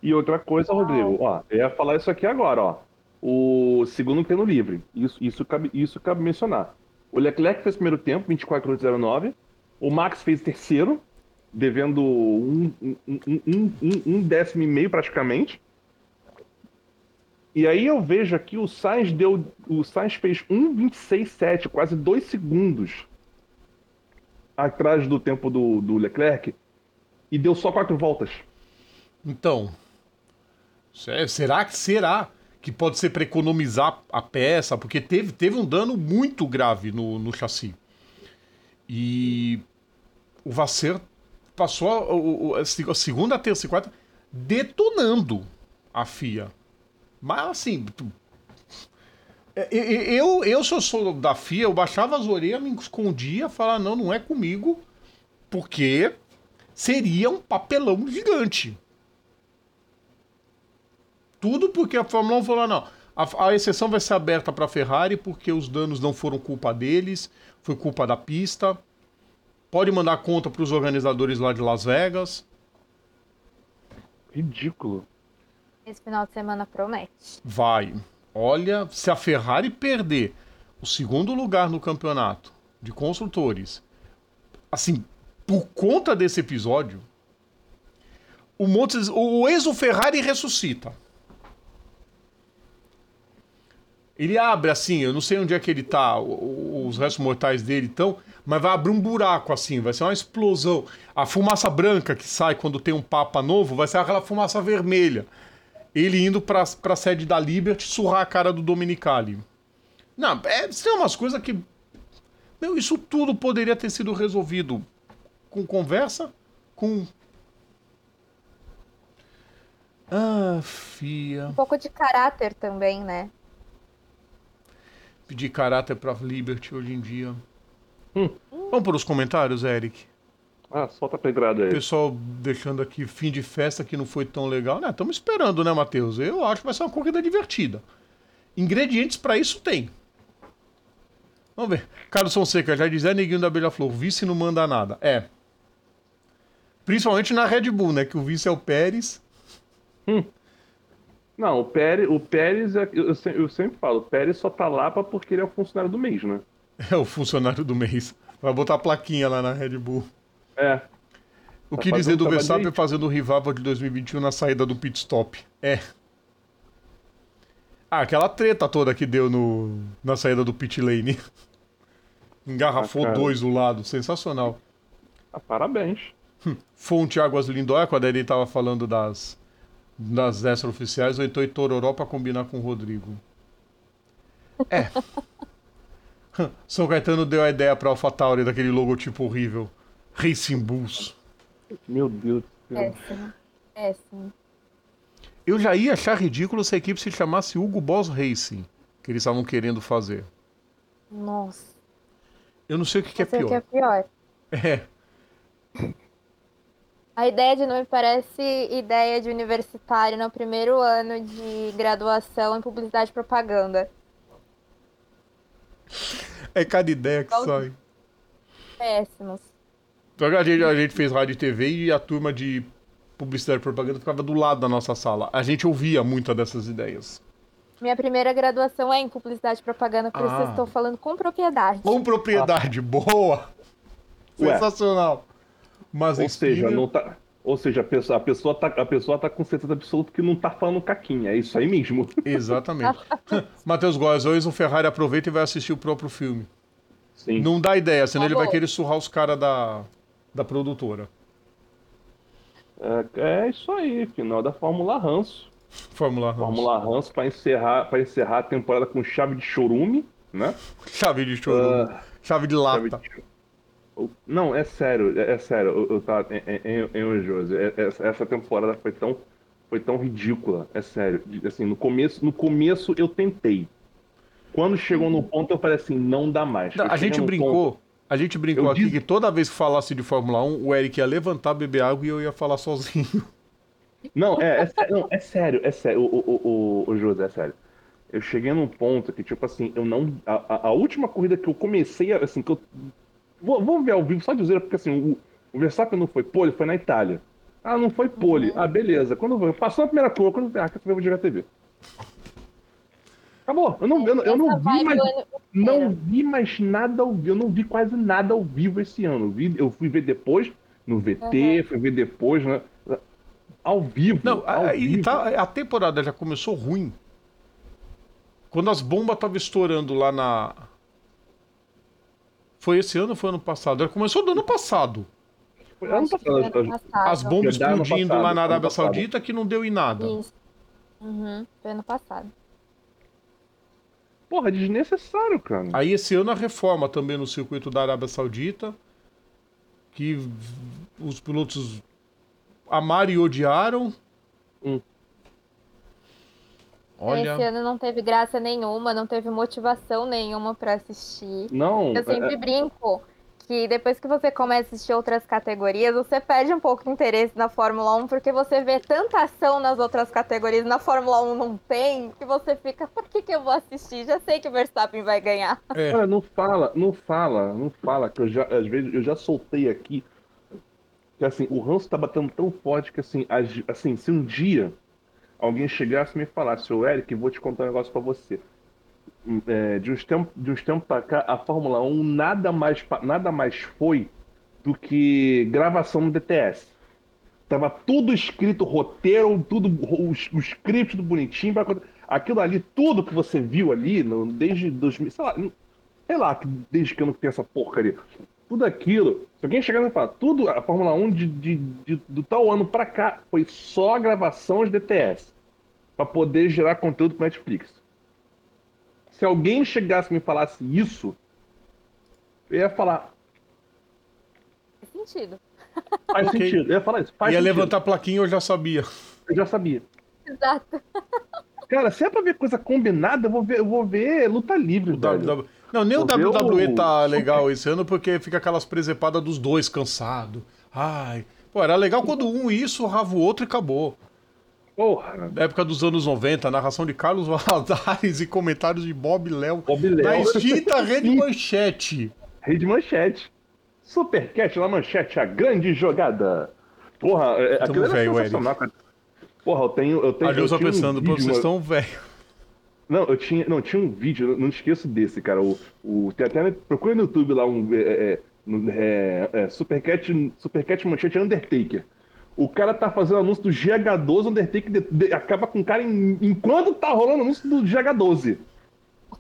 E outra coisa, Rodrigo, ó, eu ia falar isso aqui agora, ó. O segundo treino livre. Isso, isso, cabe, isso cabe mencionar. O Leclerc fez o primeiro tempo, 24,09. O Max fez terceiro, devendo um, um, um- um décimo e meio praticamente. E aí eu vejo aqui o Sainz deu. O Sainz fez 1,26,7, quase dois segundos atrás do tempo do, do Leclerc. E deu só quatro voltas. Então, se- será que será que pode ser para economizar a peça? Porque teve, teve um dano muito grave no, no chassi. E o Vasser passou a, a a segunda, a terça e quarta detonando a FIA. Mas assim, é, eu, eu se eu sou da FIA, eu baixava as orelhas, me escondia, falava, não, não é comigo, porque seria um papelão gigante. Tudo porque a Fórmula 1 falou, não, a, a exceção vai ser aberta para a Ferrari porque os danos não foram culpa deles, foi culpa da pista. Pode mandar conta para os organizadores lá de Las Vegas. Ridículo. Esse final de semana promete. Vai. Olha, se a Ferrari perder o segundo lugar no campeonato de construtores, assim, por conta desse episódio, o Montes, o Enzo Ferrari ressuscita. Ele abre assim, eu não sei onde é que ele tá, os restos mortais dele estão, mas vai abrir um buraco assim, vai ser uma explosão. A fumaça branca que sai quando tem um Papa novo vai ser aquela fumaça vermelha ele indo pra, pra sede da Liberty surrar a cara do Dominicali. Não, é, tem umas coisas que. Meu, isso tudo poderia ter sido resolvido com conversa, com. Ah, fia. Um pouco de caráter também, né? Pedir caráter pra Liberty hoje em dia. Vamos para os comentários, Eric. Ah, solta a pedrada aí. Pessoal deixando aqui fim de festa que não foi tão legal. Né, estamos esperando, né, Matheus? Eu acho que vai ser uma corrida divertida. Ingredientes para isso tem. Vamos ver. Carlos Fonseca já diz, é neguinho da Abelha Flor, vice não manda nada. É. Principalmente na Red Bull, né? Que o vice é o Pérez. Não, o Pérez, o Pérez é- eu, eu sempre falo, o Pérez só tá lá pra porque ele é o funcionário do mês, né? É o funcionário do mês. Vai botar a plaquinha lá na Red Bull. É. O Tá que dizer do Verstappen fazendo o revival de 2021 na saída do pit stop? É. Ah, aquela treta toda que deu no, na saída do pit lane. Engarrafou Ah, dois do lado. Sensacional. Ah, parabéns. Fonte Águas Lindóia, quando ele tava falando das, das extra-oficiais, ou então Itororó pra combinar com o Rodrigo. É. São Caetano deu a ideia pra AlphaTauri daquele logotipo horrível. Racing Bulls. Meu Deus do céu. Péssimo. Péssimo. Eu já ia achar ridículo se a equipe se chamasse Hugo Boss Racing, que eles estavam querendo fazer. Nossa. Eu não sei o que, que é Não sei o que é pior. pior. É. A ideia de nome parece ideia de universitário no primeiro ano de graduação em publicidade e propaganda. É cada ideia que sai. Péssimos. Que a gente, a gente fez rádio e TV e a turma de publicidade e propaganda ficava do lado da nossa sala. A gente ouvia muita dessas ideias. Minha primeira graduação é em publicidade e propaganda, por isso Ah. eu estou falando com propriedade. Com propriedade, boa! Ué. Sensacional. Mas Ou seja, Spinner- não tá. Ou seja, a pessoa, a pessoa, tá, a pessoa tá com certeza absoluta que não tá falando caquinha. É isso aí mesmo. Exatamente. Matheus Góes, hoje o Ferrari aproveita e vai assistir o próprio filme. Sim. Não dá ideia, senão Tá ele vai querer surrar os caras da, da produtora. É, é isso aí, final da Fórmula Ranço. Fórmula 1. Fórmula Ranço para encerrar, para encerrar a temporada com chave de chorume, né? Chave de choro. Ah, chave de Chave lata. de cho- Não, é sério, é, é sério. Eu, eu tava em, em, em Josi, é- essa- temporada foi tão, foi tão ridícula, é sério. De- Assim, no começo, no começo eu tentei. Quando chegou no ponto eu falei assim, não dá mais. Não, a gente brincou. ponto- A gente brincou Eu aqui disse- que toda vez que falasse de Fórmula 1, o Eric ia levantar, beber água e eu ia falar sozinho. Não, é, é, sé- não, é sério, é sério, o, o, o, o José, é sério. Eu cheguei num ponto que, tipo assim, eu não. A, a- última corrida que eu comecei, assim, que eu. Vou, vamos ver ao vivo, só dizer, porque assim, o, o Verstappen não foi pole, foi na Itália. Ah, não foi pole. Ah, beleza. Quando eu- passou a primeira curva, quando ah, saber, eu vou jogar TV. Acabou. Eu não, eu, não- eu não vi mais. Não vi mais nada ao vivo. Eu não vi quase nada ao vivo esse ano. Eu, vi, eu fui ver depois no VT, fui ver depois, né? Ao vivo. Não, ao a, e vivo. tá- a temporada já começou ruim. Quando as bombas estavam estourando lá na. Foi esse ano ou foi ano passado? Ela começou do ano passado. Foi ano passado. ano passado. As bombas explodindo passado, lá na Arábia. Saudita que não deu em nada. Isso. Uhum, foi ano passado. Porra, desnecessário, cara. Aí esse ano a reforma também no circuito da Arábia Saudita. Que os pilotos amaram e odiaram. Hum. Olha. Esse ano não teve graça nenhuma, não teve motivação nenhuma pra assistir. Não, Eu sempre é- brinco que depois que você começa a assistir outras categorias, você perde um pouco de interesse na Fórmula 1, porque você vê tanta ação nas outras categorias, na Fórmula 1 não tem, que você fica, por que, que eu vou assistir? Já sei que o Verstappen vai ganhar. É. Cara, não fala, não fala, não fala, que eu já, às vezes, eu já soltei aqui que assim, o ranço tá batendo tão forte que assim, as- assim, se um dia alguém chegasse e me falasse, ô Eric, vou te contar um negócio pra você. É, de uns tempos de tempos pra cá, a Fórmula 1 nada mais, nada mais foi do que gravação no DTS. Tava tudo escrito, roteiro, tudo, o, o script tudo bonitinho. Aquilo ali, tudo que você viu ali, no- desde 2000, sei lá, sei lá, desde que eu não tenho essa porcaria. Tudo aquilo, se alguém chegar e falar, tudo, a Fórmula 1 de, de- de- do tal ano pra cá foi só gravação de DTS. Pra poder gerar conteúdo pro Netflix. Se alguém chegasse e me falasse isso, eu ia falar, Faz sentido. faz Ok. sentido. Eu ia falar isso, faz Ia sentido. levantar a plaquinha, eu já sabia. Eu já sabia. Exato. Cara, se é pra ver coisa combinada, eu vou ver, eu vou ver luta livre, O velho. WWE Não, nem o Vou ver WWE o- tá legal esse ano porque fica aquelas presepadas dos dois cansado. Ai. Pô, era legal quando um ia, surrava o outro e acabou. Porra, Na época dos anos 90, narração de Carlos Valadares e comentários de Bob Léo. Bob Léo. Na extinta Rede. Manchete. rede manchete. Supercat na manchete, a grande jogada. Porra, é, aquilo era velho, sensacional, cara. Porra, eu tenho. Eu tenho Ali eu um pensando, pô, vídeo, vocês estão velho. Não, eu tinha, não, tinha um vídeo, eu não esqueço desse, cara. O, o, tem até, procura no YouTube lá um é, é, é, é, Supercat, Supercat Manchete Undertaker. O cara tá fazendo anúncio do GH12, Undertaker de- de- acaba com o cara em- enquanto tá rolando o anúncio do GH12.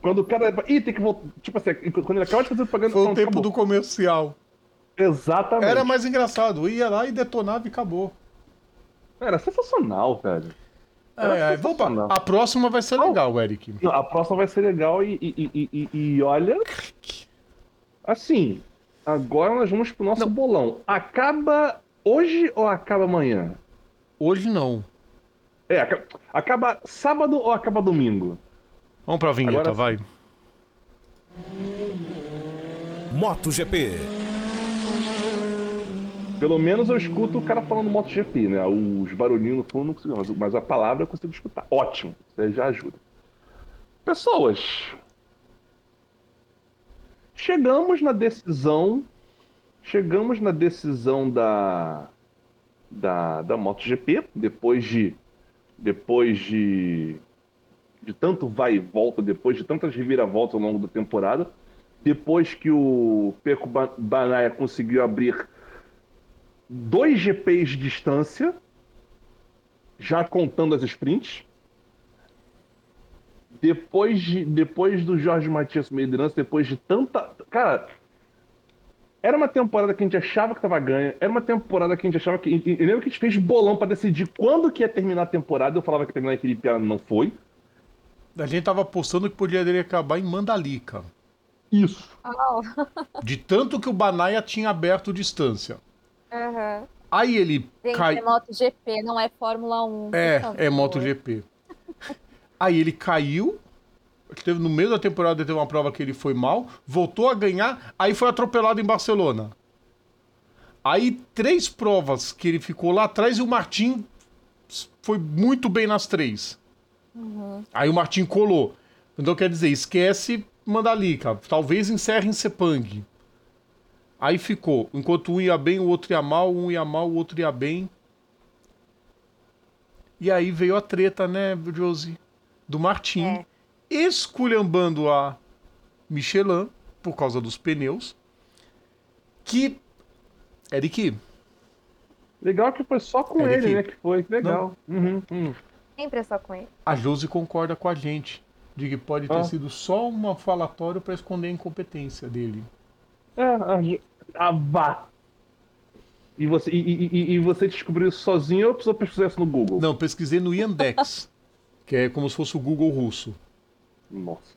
Quando o cara. Ih, tem que voltar. Tipo assim, quando ele acaba de fazer propaganda. Foi o tempo acabou. do comercial. Exatamente. Era mais engraçado. Ia lá e detonava e acabou. Era sensacional, velho. É, é, pra- a próxima vai ser legal, Eric. Não, a próxima vai ser legal e, e, e, e, e olha. Assim, agora nós vamos pro nosso bolão. Acaba hoje ou acaba amanhã? Hoje não. É, aca- acaba sábado ou acaba domingo? Vamos pra vinheta, Agora vai. MotoGP. Pelo menos eu escuto o cara falando MotoGP, né? Os barulhinhos no fundo eu não consigo, mas, mas a palavra eu consigo escutar. Ótimo, isso aí já ajuda. Pessoas, chegamos na decisão, chegamos na decisão da da, da MotoGP depois de depois de de tanto vai e volta, depois de tantas reviravoltas ao longo da temporada, depois que o Peco Ba- Banaya conseguiu abrir dois GPs de distância, já contando as sprints. Depois, de, depois do Jorge Matias liderança, depois de tanta. Cara, era uma temporada que a gente achava que tava ganha, era uma temporada que a gente achava que. Eu lembro que a gente fez bolão pra decidir quando que ia terminar a temporada. Eu falava que ia terminar aquele piano, não foi. A gente tava apostando que poderia acabar em Mandalika. Isso. Oh, De tanto que o Banaya tinha aberto distância. aham. Aí ele Gente, cai. é MotoGP, não é Fórmula 1. por É, favor. é MotoGP. Aí ele caiu. Teve, no meio da temporada teve uma prova que ele foi mal, voltou a ganhar, aí foi atropelado em Barcelona. Aí três provas que ele ficou lá atrás e o Martin foi muito bem nas três. Aí o Martin colou. Então quer dizer, esquece Mandalika, talvez encerre em Sepang. Aí ficou, enquanto um ia bem, o outro ia mal, um ia mal, o outro ia bem. E aí veio a treta, né, Josie? Do Martin É. esculhambando a Michelin por causa dos pneus. Que. Eric, Legal que foi só com Ele ele, que- né? Que foi. Legal. Uhum, uhum. Sempre é só com ele. a Josie concorda com a gente de que pode ter Ah. sido só um falatório para esconder a incompetência dele. É, a, a vá. E você, e, e- e- e você descobriu isso sozinho ou precisou pesquisar isso no Google? Não, pesquisei no Yandex, que é como se fosse o Google russo. Nossa.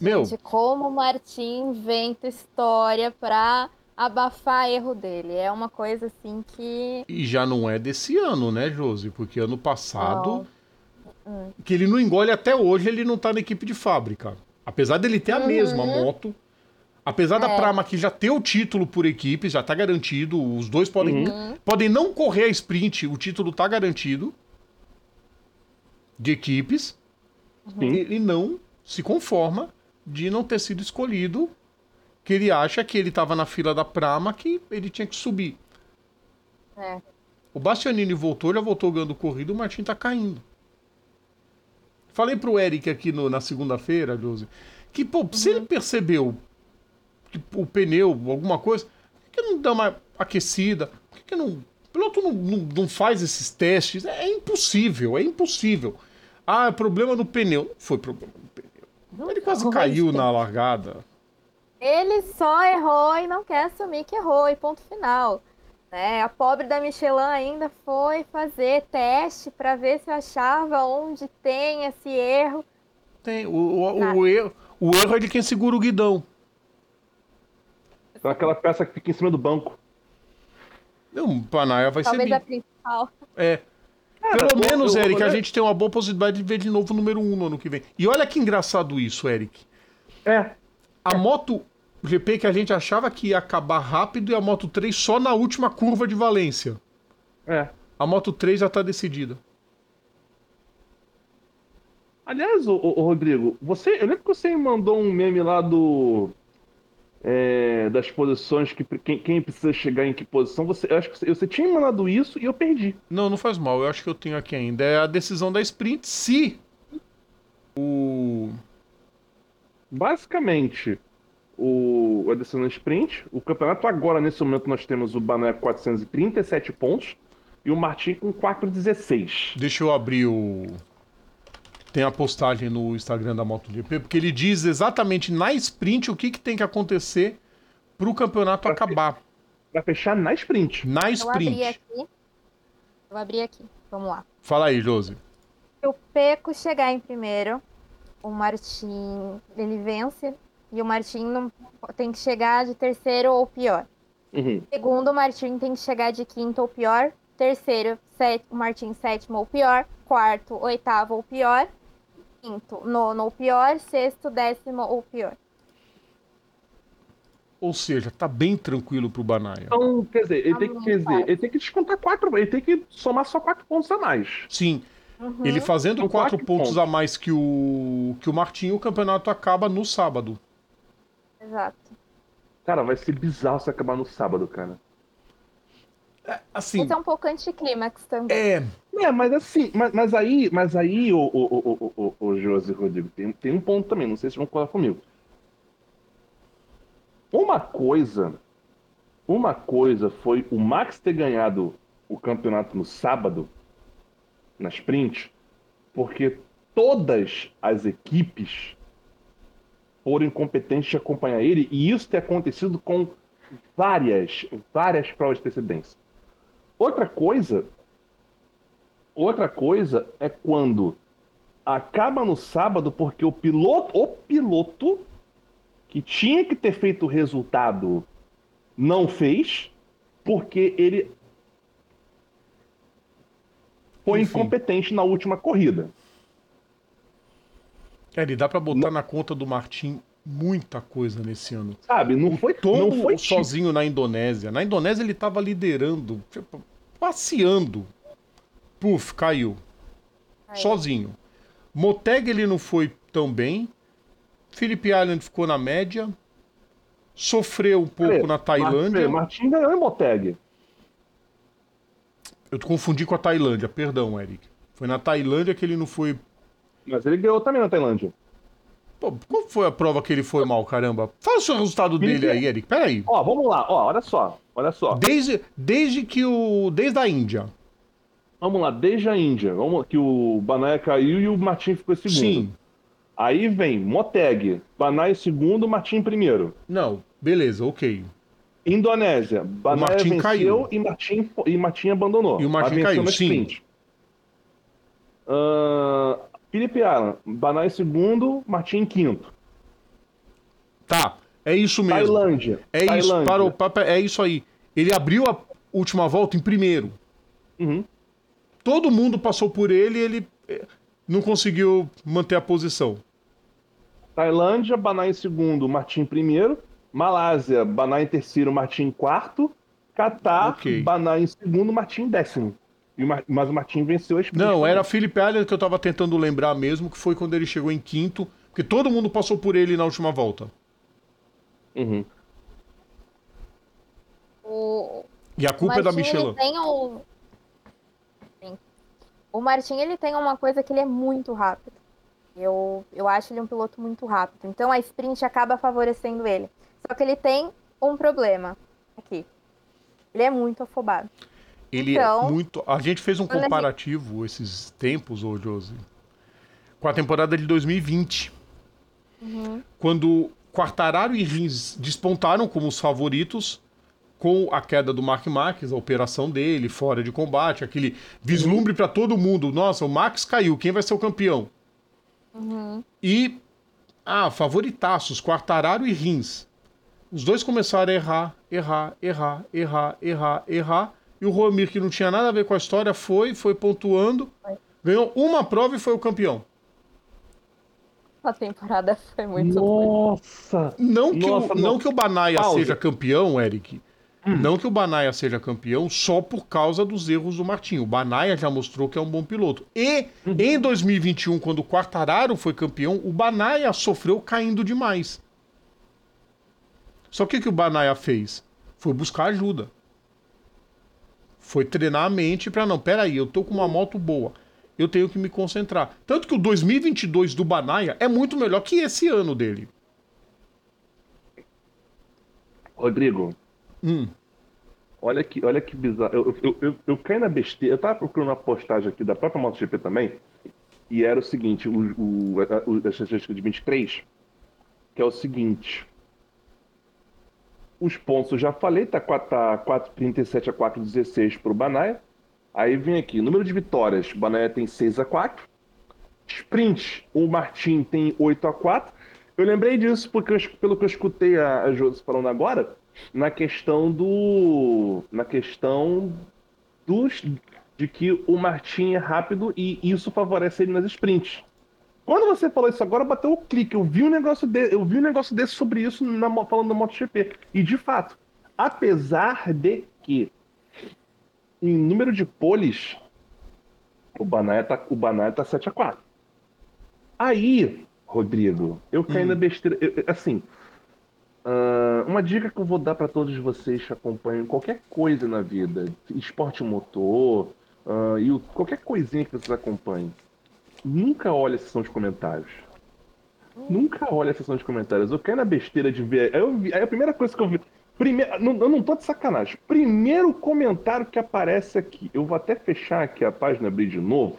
Meu, De como o Martin inventa história pra abafar erro dele. É uma coisa assim que. e já não é desse ano, né, Josi? Porque ano passado, que ele não engole até hoje, ele não tá na equipe de fábrica. Apesar dele ter a mesma moto, apesar da É. Prama que já ter o título por equipe, já tá garantido, os dois podem, podem não correr a sprint, o título tá garantido de equipes. Sim. Ele não se conforma de não ter sido escolhido, que ele acha que ele tava na fila da Prama, que ele tinha que subir. É. O Bastianini voltou, já voltou ganhando corrida, o Martin tá caindo. Falei pro Eric aqui no- na segunda-feira, Josi, que, pô, se ele percebeu que o pneu, alguma coisa, por que não dá uma aquecida? Por que, que não. O piloto não, não, não faz esses testes? É, impossível, é impossível. Ah, é problema do pneu. Não foi problema do pneu. Ele quase Não caiu na largada. Ele só errou e não quer assumir que errou, e ponto final. Né? A pobre da Michelin ainda foi fazer teste para ver se achava onde tem esse erro. Tem, o, o, o, erro, o erro é de quem segura o guidão. Então aquela peça que fica em cima do banco. Não, Panaia vai Talvez ser. a bi- principal. É. Cara, Pelo menos, eu- Eric, eu- a gente tem uma boa possibilidade de ver de novo o número 1 um no ano que vem. E olha que engraçado isso, Eric. É. A moto GP que a gente achava que ia acabar rápido e a Moto 3 só na última curva de Valência. É. A Moto 3 já tá decidida. Aliás, ô, Rodrigo, você, eu lembro que você me mandou um meme lá do. É, das posições, que quem, quem precisa chegar em que posição. Você, eu acho que você, você tinha me mandado isso e eu perdi. Não, não faz mal. Eu acho que eu tenho aqui ainda. É a decisão da sprint se o. Basicamente, o, a decisão da sprint, o campeonato agora, nesse momento, nós temos o Bané com 437 pontos e o Martin com 416. Deixa eu abrir o. Tem a postagem no Instagram da MotoGP, porque ele diz exatamente na sprint o que, que tem que acontecer pro campeonato Pra acabar. Pra fechar na sprint. Na Eu abri sprint. aqui. Eu abri aqui. Vamos lá. Fala aí, Josi. Se o Peco chegar em primeiro, o Martim ele vence e o Martim não tem que chegar de terceiro ou pior. Uhum. Segundo, o Martim tem que chegar de quinto ou pior. Terceiro, set, o Martim sétimo ou pior. Quarto, oitavo ou pior. Quinto, nono ou pior. Sexto, décimo ou pior. Ou seja, tá bem tranquilo pro Banaia. Então, quer dizer, ele Tá tem que, quer dizer, ele tem que descontar quatro, ele tem que somar só quatro pontos a mais. Sim, Uhum. ele fazendo quatro quatro pontos pontos. a mais que o que o Martinho, o campeonato acaba no sábado. Exato. Cara, vai ser bizarro se acabar no sábado, cara. Assim, Esse é um pouco anticlímax também. é, É, mas assim, mas, mas aí, mas aí, o, o, o, o, o, o Josi e Rodrigo, tem, tem um ponto também, não sei se vão concordar comigo. Uma coisa, uma coisa foi o Max ter ganhado o campeonato no sábado, na sprint, porque todas as equipes foram incompetentes de acompanhar ele, e isso ter acontecido com várias, várias provas de precedência. Outra coisa Outra coisa é quando acaba no sábado porque o piloto, o piloto que tinha que ter feito o resultado não fez porque ele foi Enfim. incompetente na última corrida. é, ele dá pra botar na conta do Martin muita coisa nesse ano. Sabe? Não foi Tombo não foi tipo- sozinho na Indonésia. Na Indonésia ele tava liderando, tipo, passeando. Puf, caiu. Aí, Sozinho. Moteg ele não foi tão bem. Philip Island ficou na média. Sofreu um pouco na Tailândia. Martin ganhou em Moteg. Eu confundi com a Tailândia, perdão, Eric. Foi na Tailândia que ele não foi. Mas ele ganhou também na Tailândia. Pô, qual foi a prova que ele foi mal, caramba? Fala o seu resultado dele Philip- aí, Eric. Peraí. Ó, vamos lá. Ó, olha só. Olha só. Desde, desde que o. Desde a Índia. Vamos lá, desde a Índia. Vamos, que o Banaia caiu e o Martin ficou em segundo. Sim. Aí vem Moteg, Banai em segundo, Martin primeiro. Não, beleza, ok. Indonésia, Martin venceu caiu. e Martin, e Martin abandonou. E o Martin caiu, sim. sprint. Philip Island, Banai em segundo, Martin em quinto. Tá, é isso mesmo. Tailândia. É isso, Tailândia. parou, pa- é isso aí. Ele abriu a última volta em primeiro. Uhum. Todo mundo passou por ele e ele eh, não conseguiu manter a posição. Tailândia, Banai em segundo, Martin em primeiro. Malásia, Banai em terceiro, Martin em quarto. Catar, Ok. Banai em segundo, Martin em décimo. E o Mar- Mas o Martin venceu a sprint. Não, também. era Philip Island que eu tava tentando lembrar mesmo, que foi quando ele chegou em quinto, porque todo mundo passou por ele na última volta. Uhum. O, E a culpa é da Michelin. Tem o... O Martin ele tem uma coisa que ele é muito rápido. Eu, eu acho ele um piloto muito rápido. Então a sprint acaba favorecendo ele. Só que ele tem um problema aqui. Ele é muito afobado. Ele Então, é muito. A gente fez um comparativo esses tempos, ô Josi, com a temporada de 2020. Uhum. Quando Quartararo e Rins despontaram como os favoritos com a queda do Mark Marques, a operação dele, fora de combate, aquele vislumbre para todo mundo. Nossa, o Max caiu, quem vai ser o campeão? Uhum. E, ah, favoritaços, Quartararo e Rins. Os dois começaram a errar, errar, errar, errar, errar, errar. E o Romir, que não tinha nada a ver com a história, foi, foi pontuando, Foi. ganhou uma prova e foi o campeão. A temporada foi muito boa. Nossa! Não que, Nossa, o, não. que o Banaia Pausa. seja campeão, Eric. Não que o Banaia seja campeão só por causa dos erros do Martinho. O Banaia já mostrou que é um bom piloto. E em 2021, quando o Quartararo foi campeão, o Banaia sofreu caindo demais. Só que o que o Banaia fez? Foi buscar ajuda. Foi treinar a mente para não, peraí, eu tô com uma moto boa. Eu tenho que me concentrar. Tanto que o 2022 do Banaia é muito melhor que esse ano dele. Rodrigo, Hum. olha que, olha que bizarro. Eu, eu, eu, eu caí na besteira. Eu tava procurando uma postagem aqui da própria MotoGP também. E era o seguinte: o, o, a, estatística de 23, que é o seguinte. Os pontos eu já falei, tá, 4, tá 4,37 a 4,16 pro Banaia. Aí vem aqui, número de vitórias, o Banaya tem 6 a 4 Sprint, o Martin tem 8 a 4 Eu lembrei disso porque, eu, pelo que eu escutei a, a Josi falando agora, na questão do. Na questão dos. De que o Martin é rápido e isso favorece ele nas sprints. Quando você falou isso agora, bateu o clique. Eu vi um negócio, de, eu vi um negócio desse sobre isso na, falando da MotoGP. E de fato, apesar de que em número de poles, o Banaya tá, o Banaya tá 7 a 4 Aí, Rodrigo, eu caí hum. na besteira. Eu, assim, uh, uma dica que eu vou dar para todos vocês que acompanham qualquer coisa na vida, esporte motor, uh, e o, qualquer coisinha que vocês acompanhem, nunca olhe a sessão de comentários. Nunca olhe a sessão de comentários. Eu caí na besteira de ver. Aí, vi, aí a primeira coisa que eu vi. Primeiro, não, eu não tô de sacanagem. Primeiro comentário que aparece aqui. Eu vou até fechar aqui a página, abrir de novo,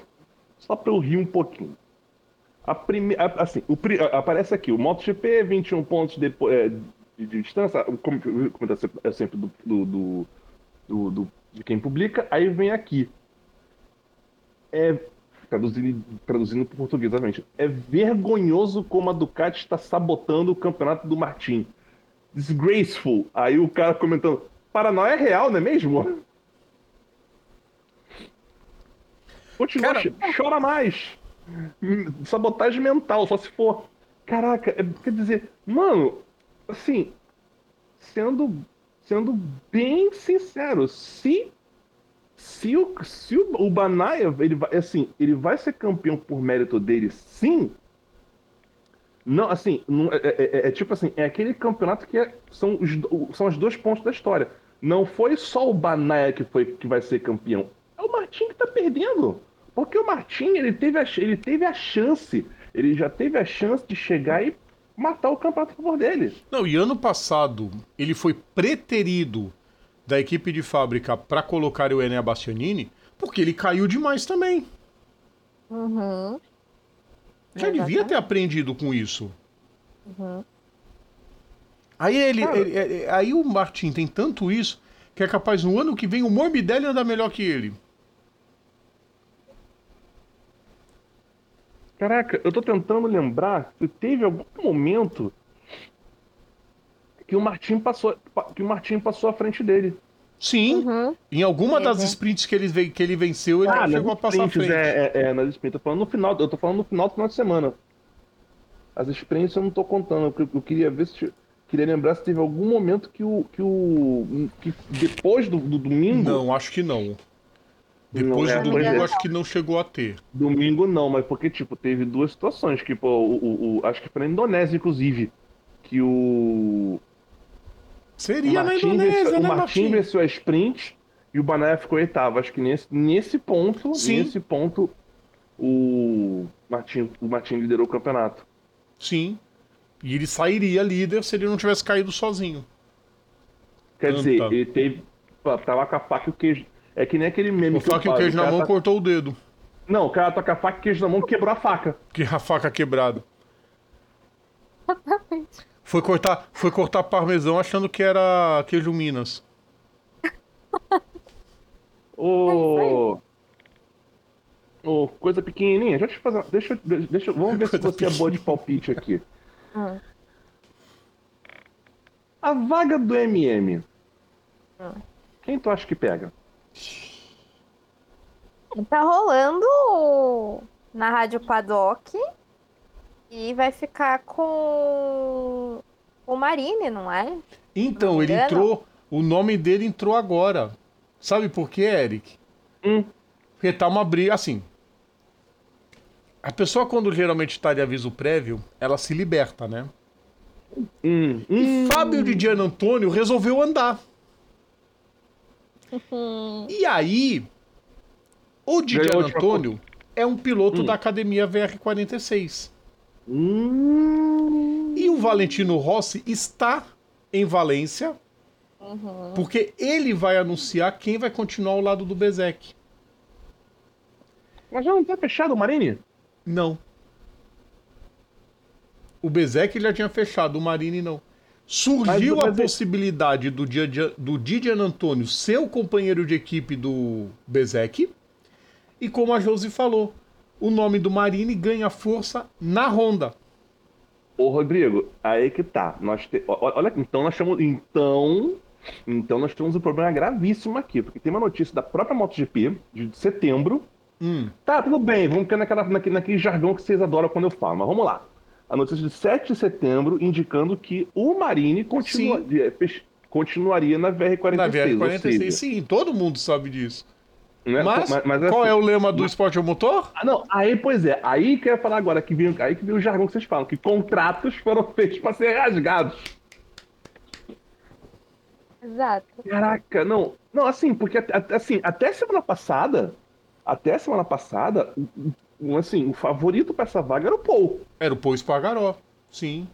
só para eu rir um pouquinho. A primeira, assim, o, aparece aqui o MotoGP, 21 pontos de, é, de, de distância, como, como é sempre do, do, do, do, de quem publica. Aí vem aqui. É, traduzindo, traduzindo para português, obviamente. É vergonhoso como a Ducati está sabotando o campeonato do Martin disgraceful. Aí o cara comentando, paranoia é real, não é mesmo? Continua, cara... chora mais. Sabotagem mental, só se for. Caraca, é, quer dizer, mano, assim, sendo, sendo bem sincero, se se o, se o, o Banaya, ele vai, assim, ele vai ser campeão por mérito dele, sim, não, assim, não, é, é, é, é, tipo assim, é aquele campeonato que é, são, os, são os dois pontos da história. Não foi só o Banaya que, foi, que vai ser campeão. É o Martin que tá perdendo. Porque o Martin, ele teve, a, ele teve a chance, ele já teve a chance de chegar e matar o campeonato a favor dele. Não, e ano passado, ele foi preterido da equipe de fábrica para colocar o Enea Bastianini, porque ele caiu demais também. Uhum. Já devia ter aprendido com isso. Uhum. Aí ele, ele, ele, aí o Martin tem tanto isso que é capaz no ano que vem o Morbidelli andar melhor que ele. Caraca, eu tô tentando lembrar se teve algum momento que o Martin passou, que o Martin passou à frente dele. Sim. Uhum. Em alguma das uhum. sprints que ele, que ele venceu, ele ah, chegou a passar à frente. É, é, é, nas sprints. Eu tô falando no final, eu tô falando no final do final de semana. As sprints eu não tô contando. Eu, eu queria ver se. Queria lembrar se teve algum momento que o. que o. que depois do, do domingo. Não, acho que não. Depois não, é, do domingo, acho que não chegou a ter. Domingo não, mas porque, tipo, teve duas situações. Que, pô, o, o, o acho que foi na Indonésia, inclusive. Que o Seria na Indonésia, venceu, né, O Martin venceu a sprint e o Banaya ficou oitavo. Acho que nesse, nesse ponto, Sim. nesse ponto, o Martin, o Martin liderou o campeonato. Sim. E ele sairia líder se ele não tivesse caído sozinho. Quer dizer, ele teve. Tava com a faca e o queijo. É que nem aquele meme. O faca e o queijo na mão tá... cortou o dedo. Não, o cara tá com a faca e o queijo na mão e quebrou a faca. Que a faca quebrada. Foi cortar, foi cortar parmesão achando que era queijo Minas. Ô. Ô, coisa pequenininha. Deixa eu fazer. Deixa, deixa, vamos ver coisa se você é boa de palpite aqui. Ah. A vaga do MM. Ah. Quem tu acha que pega? Tá rolando na Rádio Paddock e vai ficar com o Marine, não é? Então, não ele entrou. O nome dele entrou agora. Sabe por quê, Eric? Hum. Porque tá uma briga. Assim. A pessoa, quando geralmente está de aviso prévio, ela se liberta, né? Hum. E hum. Fábio de Gian Antônio resolveu andar. e aí, o Di Gian Antônio é um piloto hum. da academia VR46. Hum... E o Valentino Rossi está em Valência, uhum. porque ele vai anunciar quem vai continuar ao lado do Bezek. Mas já não está fechado o Marini? Não. O Bezek já tinha fechado, o Marini não. Surgiu a possibilidade do, Dia- do Didier Antônio ser o companheiro de equipe do Bezek. E como a Josi falou, o nome do Marini ganha força na Honda. Ô, Rodrigo, aí que tá. Nós te... Olha, então nós temos. Então. Então nós temos um problema gravíssimo aqui, porque tem uma notícia da própria MotoGP de setembro. Hum, Tá, tudo bem, vamos ficar naquela, naquele, naquele jargão que vocês adoram quando eu falo, mas vamos lá. A notícia de 7 de setembro indicando que o Marini continua- pes- continuaria na VR46. na ou VR46, seja, sim, todo mundo sabe disso. Né, Mas, mas qual assim- é o lema do esporte ao motor? Ah, não, aí, pois é, aí que eu ia falar agora, que vem, aí que vem o jargão que vocês falam, que contratos foram feitos para ser rasgados. Exato. Caraca, não, não, assim, porque assim, até semana passada, até semana passada, assim, o favorito para essa vaga era o Paul. Era o Paul Espargaró, sim.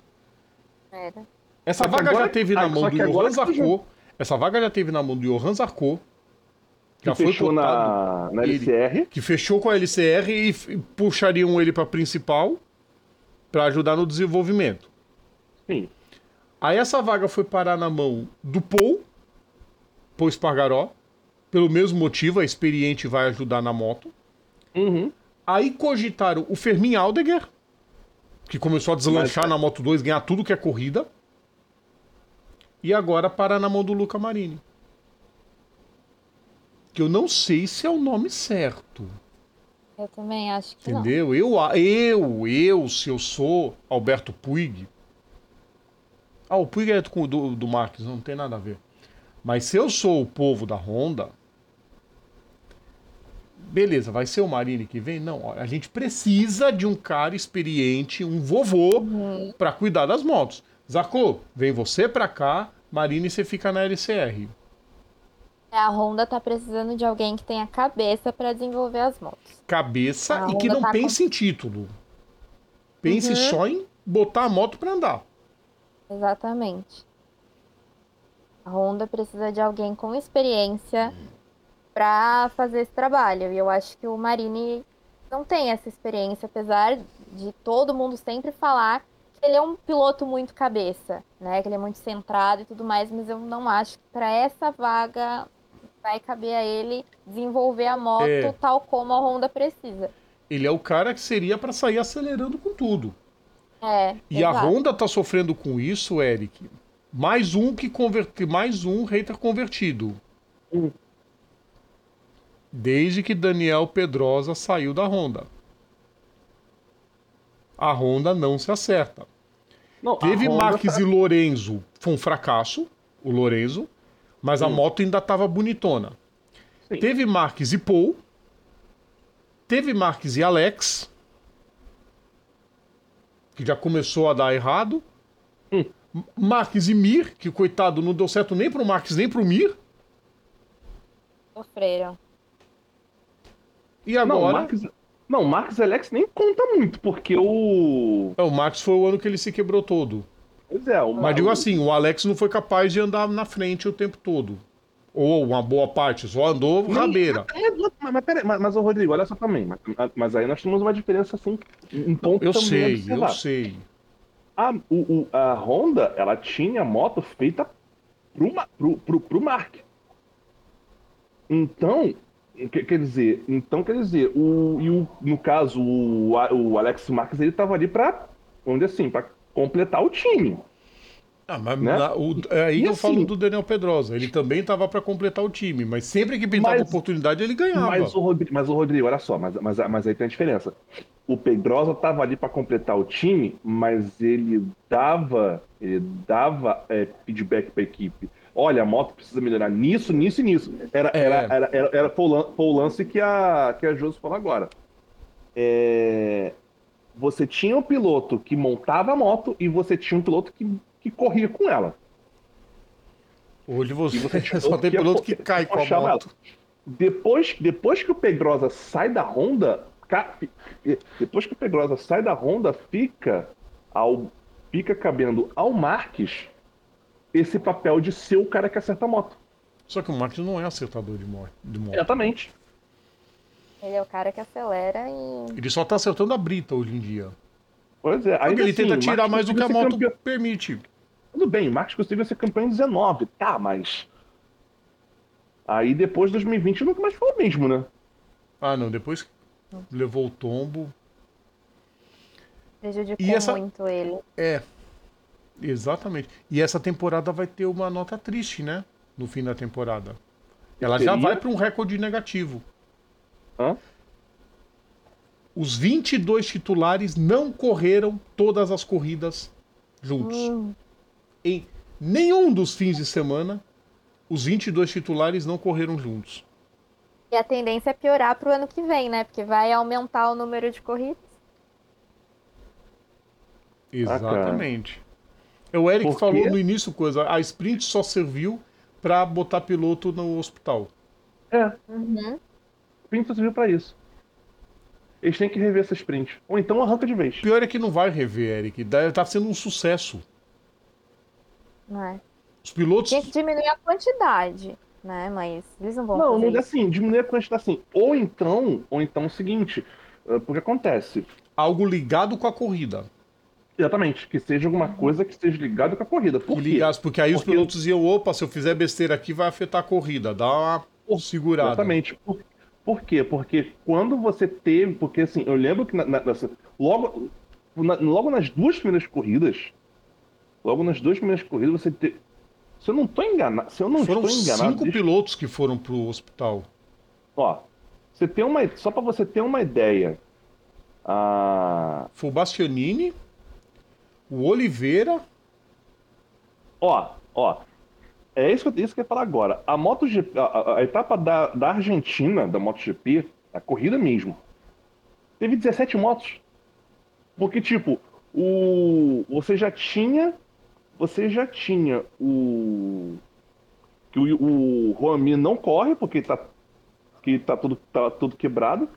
Era. Essa vaga agora- já teve na mão do Johan Zarco. Essa vaga já teve na mão do Johan Zarco. Que Já foi fechou na, na Ele- LCR. que fechou com a LCR e puxariam ele para principal para ajudar no desenvolvimento. Sim. Aí essa vaga foi parar na mão do Paul, Paul Espargaró, pelo mesmo motivo, a experiente vai ajudar na moto. Uhum. Aí cogitaram o Fermin Aldegger, que começou a deslanchar Mas- na Moto 2, ganhar tudo que é corrida. E agora parar na mão do Luca Marini. Que eu não sei se é o nome certo. Eu também acho que não. Entendeu? Eu, eu, eu, se eu sou Alberto Puig. Ah, o Puig é do, do, do Marques, não tem nada a ver. Mas se eu sou o povo da Honda. Beleza, vai ser o Marini que vem? Não, a gente precisa de um cara experiente, um vovô, pra cuidar das motos. Zarco, vem você pra cá, Marini você fica na LCR. A Honda tá precisando de alguém que tenha cabeça pra desenvolver as motos. Cabeça A e que não tá com- pense em título. Pense Uhum. só em botar a moto pra andar. Exatamente. A Honda precisa de alguém com experiência pra fazer esse trabalho. E eu acho que o Marini não tem essa experiência, apesar de todo mundo sempre falar que ele é um piloto muito cabeça, né? Que ele é muito centrado e tudo mais, mas eu não acho que para essa vaga vai caber a ele desenvolver a moto É. tal como a Honda precisa. Ele é o cara que seria pra sair acelerando com tudo. É. E a exato. Honda tá sofrendo com isso, Eric. Mais um que converte, mais um hater convertido. Hum. Desde que Daniel Pedrosa saiu da Honda. A Honda não se acerta. Não, a Teve Honda Marques tá- e Lorenzo, foi um fracasso, o Lorenzo, mas a moto ainda tava bonitona. Sim. Teve Marques e Paul. Teve Marques e Alex. Que já começou a dar errado. Hum. Marques e Mir, que coitado não deu certo nem pro Marques nem pro Mir. Sofreram. E Não, agora. Marques, não, Marques Alex nem conta muito, porque o. É, o Marques foi o ano que ele se quebrou todo. Pois é, o Mas digo assim, o Alex não foi capaz de andar na frente o tempo todo. Ou uma boa parte, só andou Nem- rabeira. É, mas, mas, peraí, mas, mas, ô, Rodrigo, olha só também. Mas, mas aí nós temos uma diferença assim, um ponto Eu também sei, observar. eu sei. A, o, o- a Honda, ela tinha moto feita pro, pro, pro, pro Mark. Então, que- quer dizer, então quer dizer, o, e o, no caso, o, o Alex Marques, ele tava ali pra, vamos dizer assim, pra completar o time. Ah, mas Né? na- o- é aí E eu assim- falo do Daniel Pedrosa. Ele também estava para completar o time, mas sempre que pintava Mas- oportunidade ele ganhava. Mas o, Rodrigo, mas o Rodrigo, olha só, mas, mas, mas aí tem a diferença. O Pedrosa tava ali pra completar o time, mas ele dava, ele dava é, feedback pra equipe. Olha, a moto precisa melhorar nisso, nisso e nisso. Era, É. era, era, era, era foi o lance que a, que a Josi falou agora. É, você tinha um piloto que montava a moto e você tinha um piloto que, que corria com ela. Hoje você, você tinha só tem que piloto apo- que cai com a moto. Depois, depois que o Pedrosa sai da Honda, depois que o Pedrosa sai da Honda, fica ao fica cabendo ao Marques esse papel de ser o cara que acerta a moto. Só que o Marques não é acertador de moto. De moto. Exatamente. Ele é o cara que acelera e. Ele só tá acertando a brita hoje em dia. Pois é. Porque Ainda ele assim, tenta o tirar mais do que a moto campeão- permite. Tudo bem, Marcos conseguiu ser campeão em 19, tá, mas. Aí depois de 2020 nunca mais foi o mesmo, né? Ah, não, depois que levou o tombo. Prejudicou E essa- muito ele. É. Exatamente. E essa temporada vai ter uma nota triste, né? No fim da temporada. Ela já vai para um recorde negativo. Hã? Os 22 titulares não correram todas as corridas juntos. Hum, Em nenhum dos fins de semana, os 22 titulares não correram juntos. E a tendência é piorar pro ano que vem, né? Porque vai aumentar o número de corridas. Exatamente. o Eric falou no início coisa, a sprint só serviu para botar piloto no hospital. É, Uhum. Sprint só serviu pra isso. Eles têm que rever essa sprint. Ou então arranca de vez. Pior é que não vai rever, Eric. Tá sendo um sucesso. Não é? Os pilotos. Tem que diminuir a quantidade, né? Mas eles não vão Não, fazer não é assim, diminuir a quantidade assim. Ou então, ou então é o seguinte, eh, porque acontece. Algo ligado com a corrida. Exatamente, que seja alguma coisa que esteja ligada com a corrida. Por Que ligasse, porque aí os Porque- pilotos iam, opa, se eu fizer besteira aqui vai afetar a corrida. Dá uma segurada. Exatamente. Por quê? Porque quando você teve. Porque assim, eu lembro que na- na- nessa- logo, na- logo nas duas primeiras corridas. Logo nas duas primeiras corridas, você teve. Se eu não estou enganado. Se eu não Foram estou enganado. cinco deixa- pilotos que foram pro hospital. Ó, você tem uma. Só para você ter uma ideia. Ah, Foi o Bastianini, o Oliveira. Ó, ó. É isso que, eu- isso que eu ia falar agora. A MotoGP, a, a- a etapa da, da Argentina, da MotoGP, a corrida mesmo, teve 17 motos. Porque, tipo, o, você já tinha. Você já tinha o. Que o, o não corre, porque tá, que tá, tudo, tá tudo quebrado.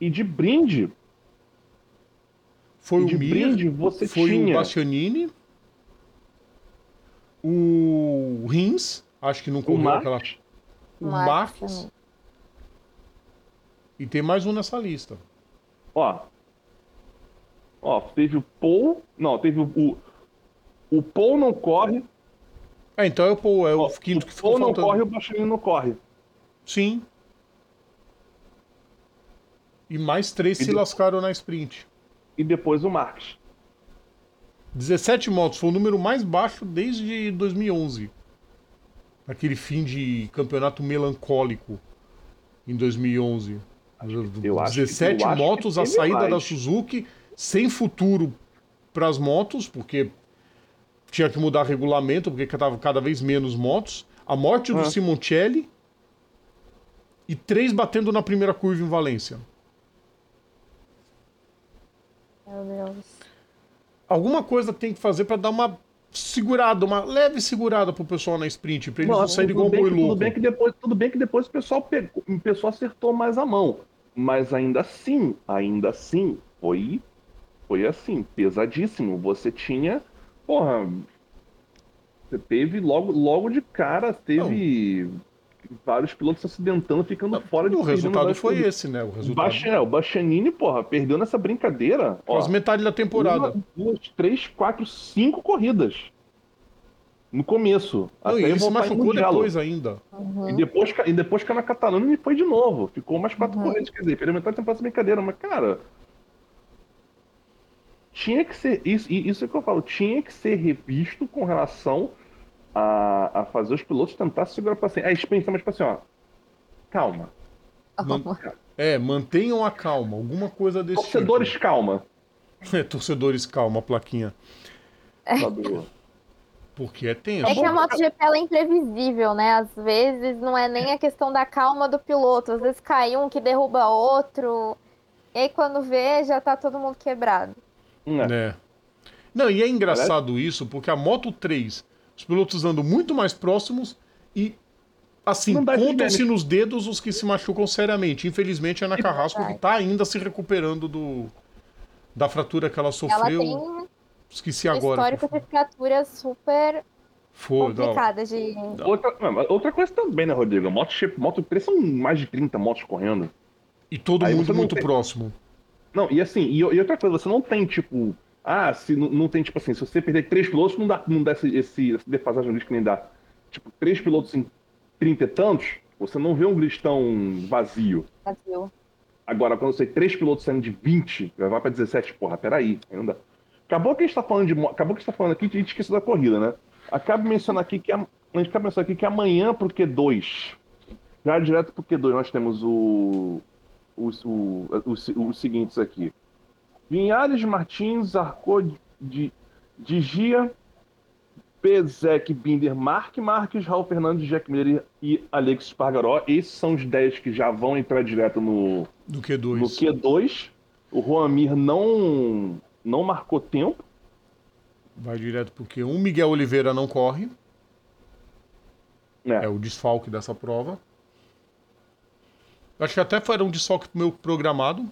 E de brinde, Foi de o Mir, brinde você foi tinha. o Bastianini, o Rins, acho que não O correu Max, aquela. O Max. E tem mais um nessa lista. Ó. Ó, teve o Paul. Não, teve o. O, o Paul não corre. É, então é o Paul, é o ó, quinto que o ficou Paul não faltando. corre, o Baixinho não corre. Sim. E mais três E se de- lascaram na sprint. E depois o Marx. 17 motos, foi o número mais baixo desde 2011. Aquele fim de campeonato melancólico em 2011. eu acho que- 17 eu acho que motos, a saída da mais. Suzuki, sem futuro para as motos, porque tinha que mudar regulamento, porque estava cada vez menos motos. A morte do Ah. Simoncelli e três batendo na primeira curva em Valência. Meu Deus. Alguma coisa tem que fazer para dar uma segurada, uma leve segurada pro pessoal na sprint, pra eles não, saírem igual um boi que, tudo louco. bem que depois, tudo bem que depois o pessoal pegou, o pessoal acertou mais a mão. Mas ainda assim, ainda assim, foi, foi assim, pesadíssimo. Você tinha, porra, você teve logo, logo de cara, teve vários pilotos se acidentando, ficando fora de o resultado foi esse, né? O resultado. Bastian- é, o Bastianini, porra, perdeu nessa brincadeira. ó, Quase metade da temporada. Uma, duas, três, quatro, cinco corridas. No começo. Não, até e ele se machucou depois ainda. Uhum. E depois, e depois caiu na Catalunha e foi de novo. Ficou mais quatro corridas. Quer dizer, perdeu metade da temporada essa brincadeira. Mas, cara. Tinha que ser. Isso, e isso é que eu falo. Tinha que ser revisto com relação a, a fazer os pilotos tentar segurar pra cima. Aí pensa mais pra assim, ó. Calma. Man- É, mantenham a calma, alguma coisa desse Torcedores, calma. tipo. É, torcedores, calma, a plaquinha. Sabe? Porque é tenso. É que a MotoGP ela é imprevisível, né? Às vezes não é nem a questão da calma do piloto. Às vezes cai um que derruba outro. E aí quando vê, já tá todo mundo quebrado. É. É. Não, e é engraçado isso, porque a Moto 3, os pilotos andam muito mais próximos e, assim, contam-se nos dedos os que se machucam seriamente. Infelizmente, é a Ana Carrasco que tá ainda se recuperando do, da fratura que ela Ela sofreu. tem um Esqueci agora. histórico de fraturas super Foi, complicadas de. Outra, outra coisa também, né, Rodrigo? Moto, Moto 3 são mais de 30 motos correndo. E todo Aí mundo muito tem- próximo. Não, e assim, e, e outra coisa, você não tem, tipo, Ah, se não, não tem, tipo assim, se você perder três pilotos, não dá, não dá esse, esse, essa defasagem grid que nem dá. Tipo, três pilotos em trinta e tantos, você não vê um grid tão vazio. Brasil. Agora, quando você tem três pilotos saindo de 20, vai pra 17, porra, peraí, ainda. Acabou que a gente tá falando de. Acabou que a gente tá falando aqui, a gente esqueceu da corrida, né? Acabo mencionando aqui que a, a gente acaba mencionando aqui que amanhã pro Q2, já direto pro Q2, nós temos o. Os, o, os, os seguintes aqui. Vinhares, Martins, Arcô de, de Gia, Bezek, Binder, Mark Marques, Raul Fernandes, Jack Miller e Alex Spargaró. Esses são os 10 que já vão entrar direto no, Do Q2. no Q2. O Juanmir não, não marcou tempo. Vai direto pro Q1. Miguel Oliveira não corre. né? É o desfalque dessa prova. Acho que até foi um desfalque meu programado.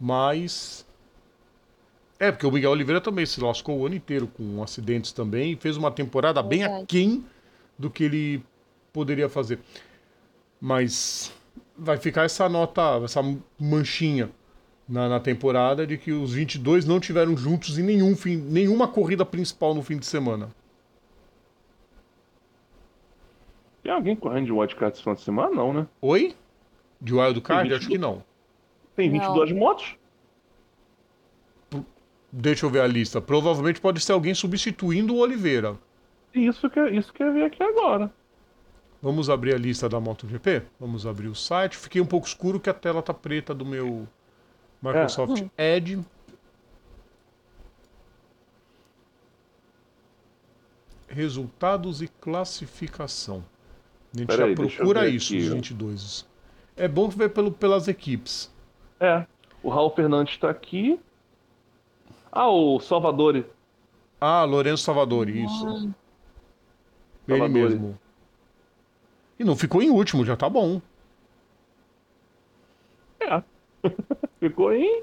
Mas. É, porque o Miguel Oliveira também se lascou o ano inteiro com acidentes também e fez uma temporada bem Verdade. aquém do que ele poderia fazer. Mas vai ficar essa nota, essa manchinha na, na temporada de que os 22 não tiveram juntos em nenhum fim, nenhuma corrida principal no fim de semana. Tem alguém correndo de wildcard esse final de semana? Não, né? Oi? De Wild Card? Tem Acho que não. Tem Não. 22 motos? Deixa eu ver a lista. Provavelmente pode ser alguém substituindo o Oliveira. Isso que, isso que eu vi aqui agora. Vamos abrir a lista da MotoGP? Vamos abrir o site. Fiquei um pouco escuro que a tela tá preta do meu Microsoft Edge. Resultados e classificação. A gente Peraí, já eu procura isso, aqui, os ó. 22. É bom ver pelo, pelas equipes. É. O Raul Fernandes tá aqui. Ah, o Salvador. Ah, Lourenço Salvadori, isso. Ele Salvadori. mesmo. E não ficou em último, já tá bom. É. Ficou em.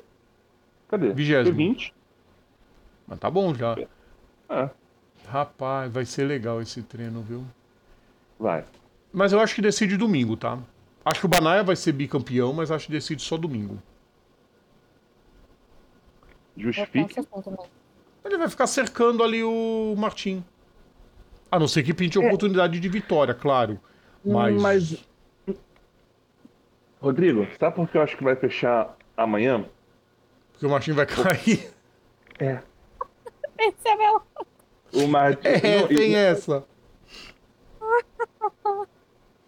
Cadê? Vigésimo. 20. Mas tá bom já. É. Rapaz, vai ser legal esse treino, viu? Vai. Mas eu acho que decide domingo, tá? Acho que o Banaia vai ser bicampeão, mas acho que decide só domingo. Justifique. Ele vai ficar cercando ali o Martim. A não ser que pinte oportunidade de vitória, claro. Mas. Mas- Rodrigo, sabe por que eu acho que vai fechar amanhã? Porque o Martim vai cair. É. Esse é meu. O Martin. É, tem essa.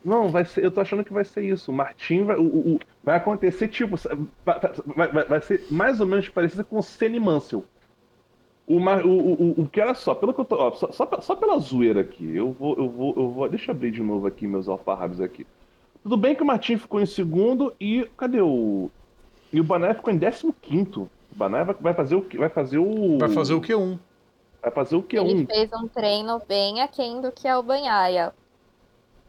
Não, vai ser, eu tô achando que vai ser isso. O Martim vai. O, o- vai acontecer, tipo. Vai, vai- vai- ser mais ou menos parecido com o Senna e Mansell. O, o, o, o- o que era só, pelo que eu tô. ó, só, só, só pela zoeira aqui. Eu vou, eu vou, eu vou. Deixa eu abrir de novo aqui meus alfarrábios aqui. Tudo bem que o Martim ficou em segundo e. Cadê o. E o Bané ficou em 15. O Bané vai, vai fazer o que? Vai fazer o. Vai fazer o Q1. Vai fazer o que? Ele Um. fez um treino bem aquém do que é o Banhaia.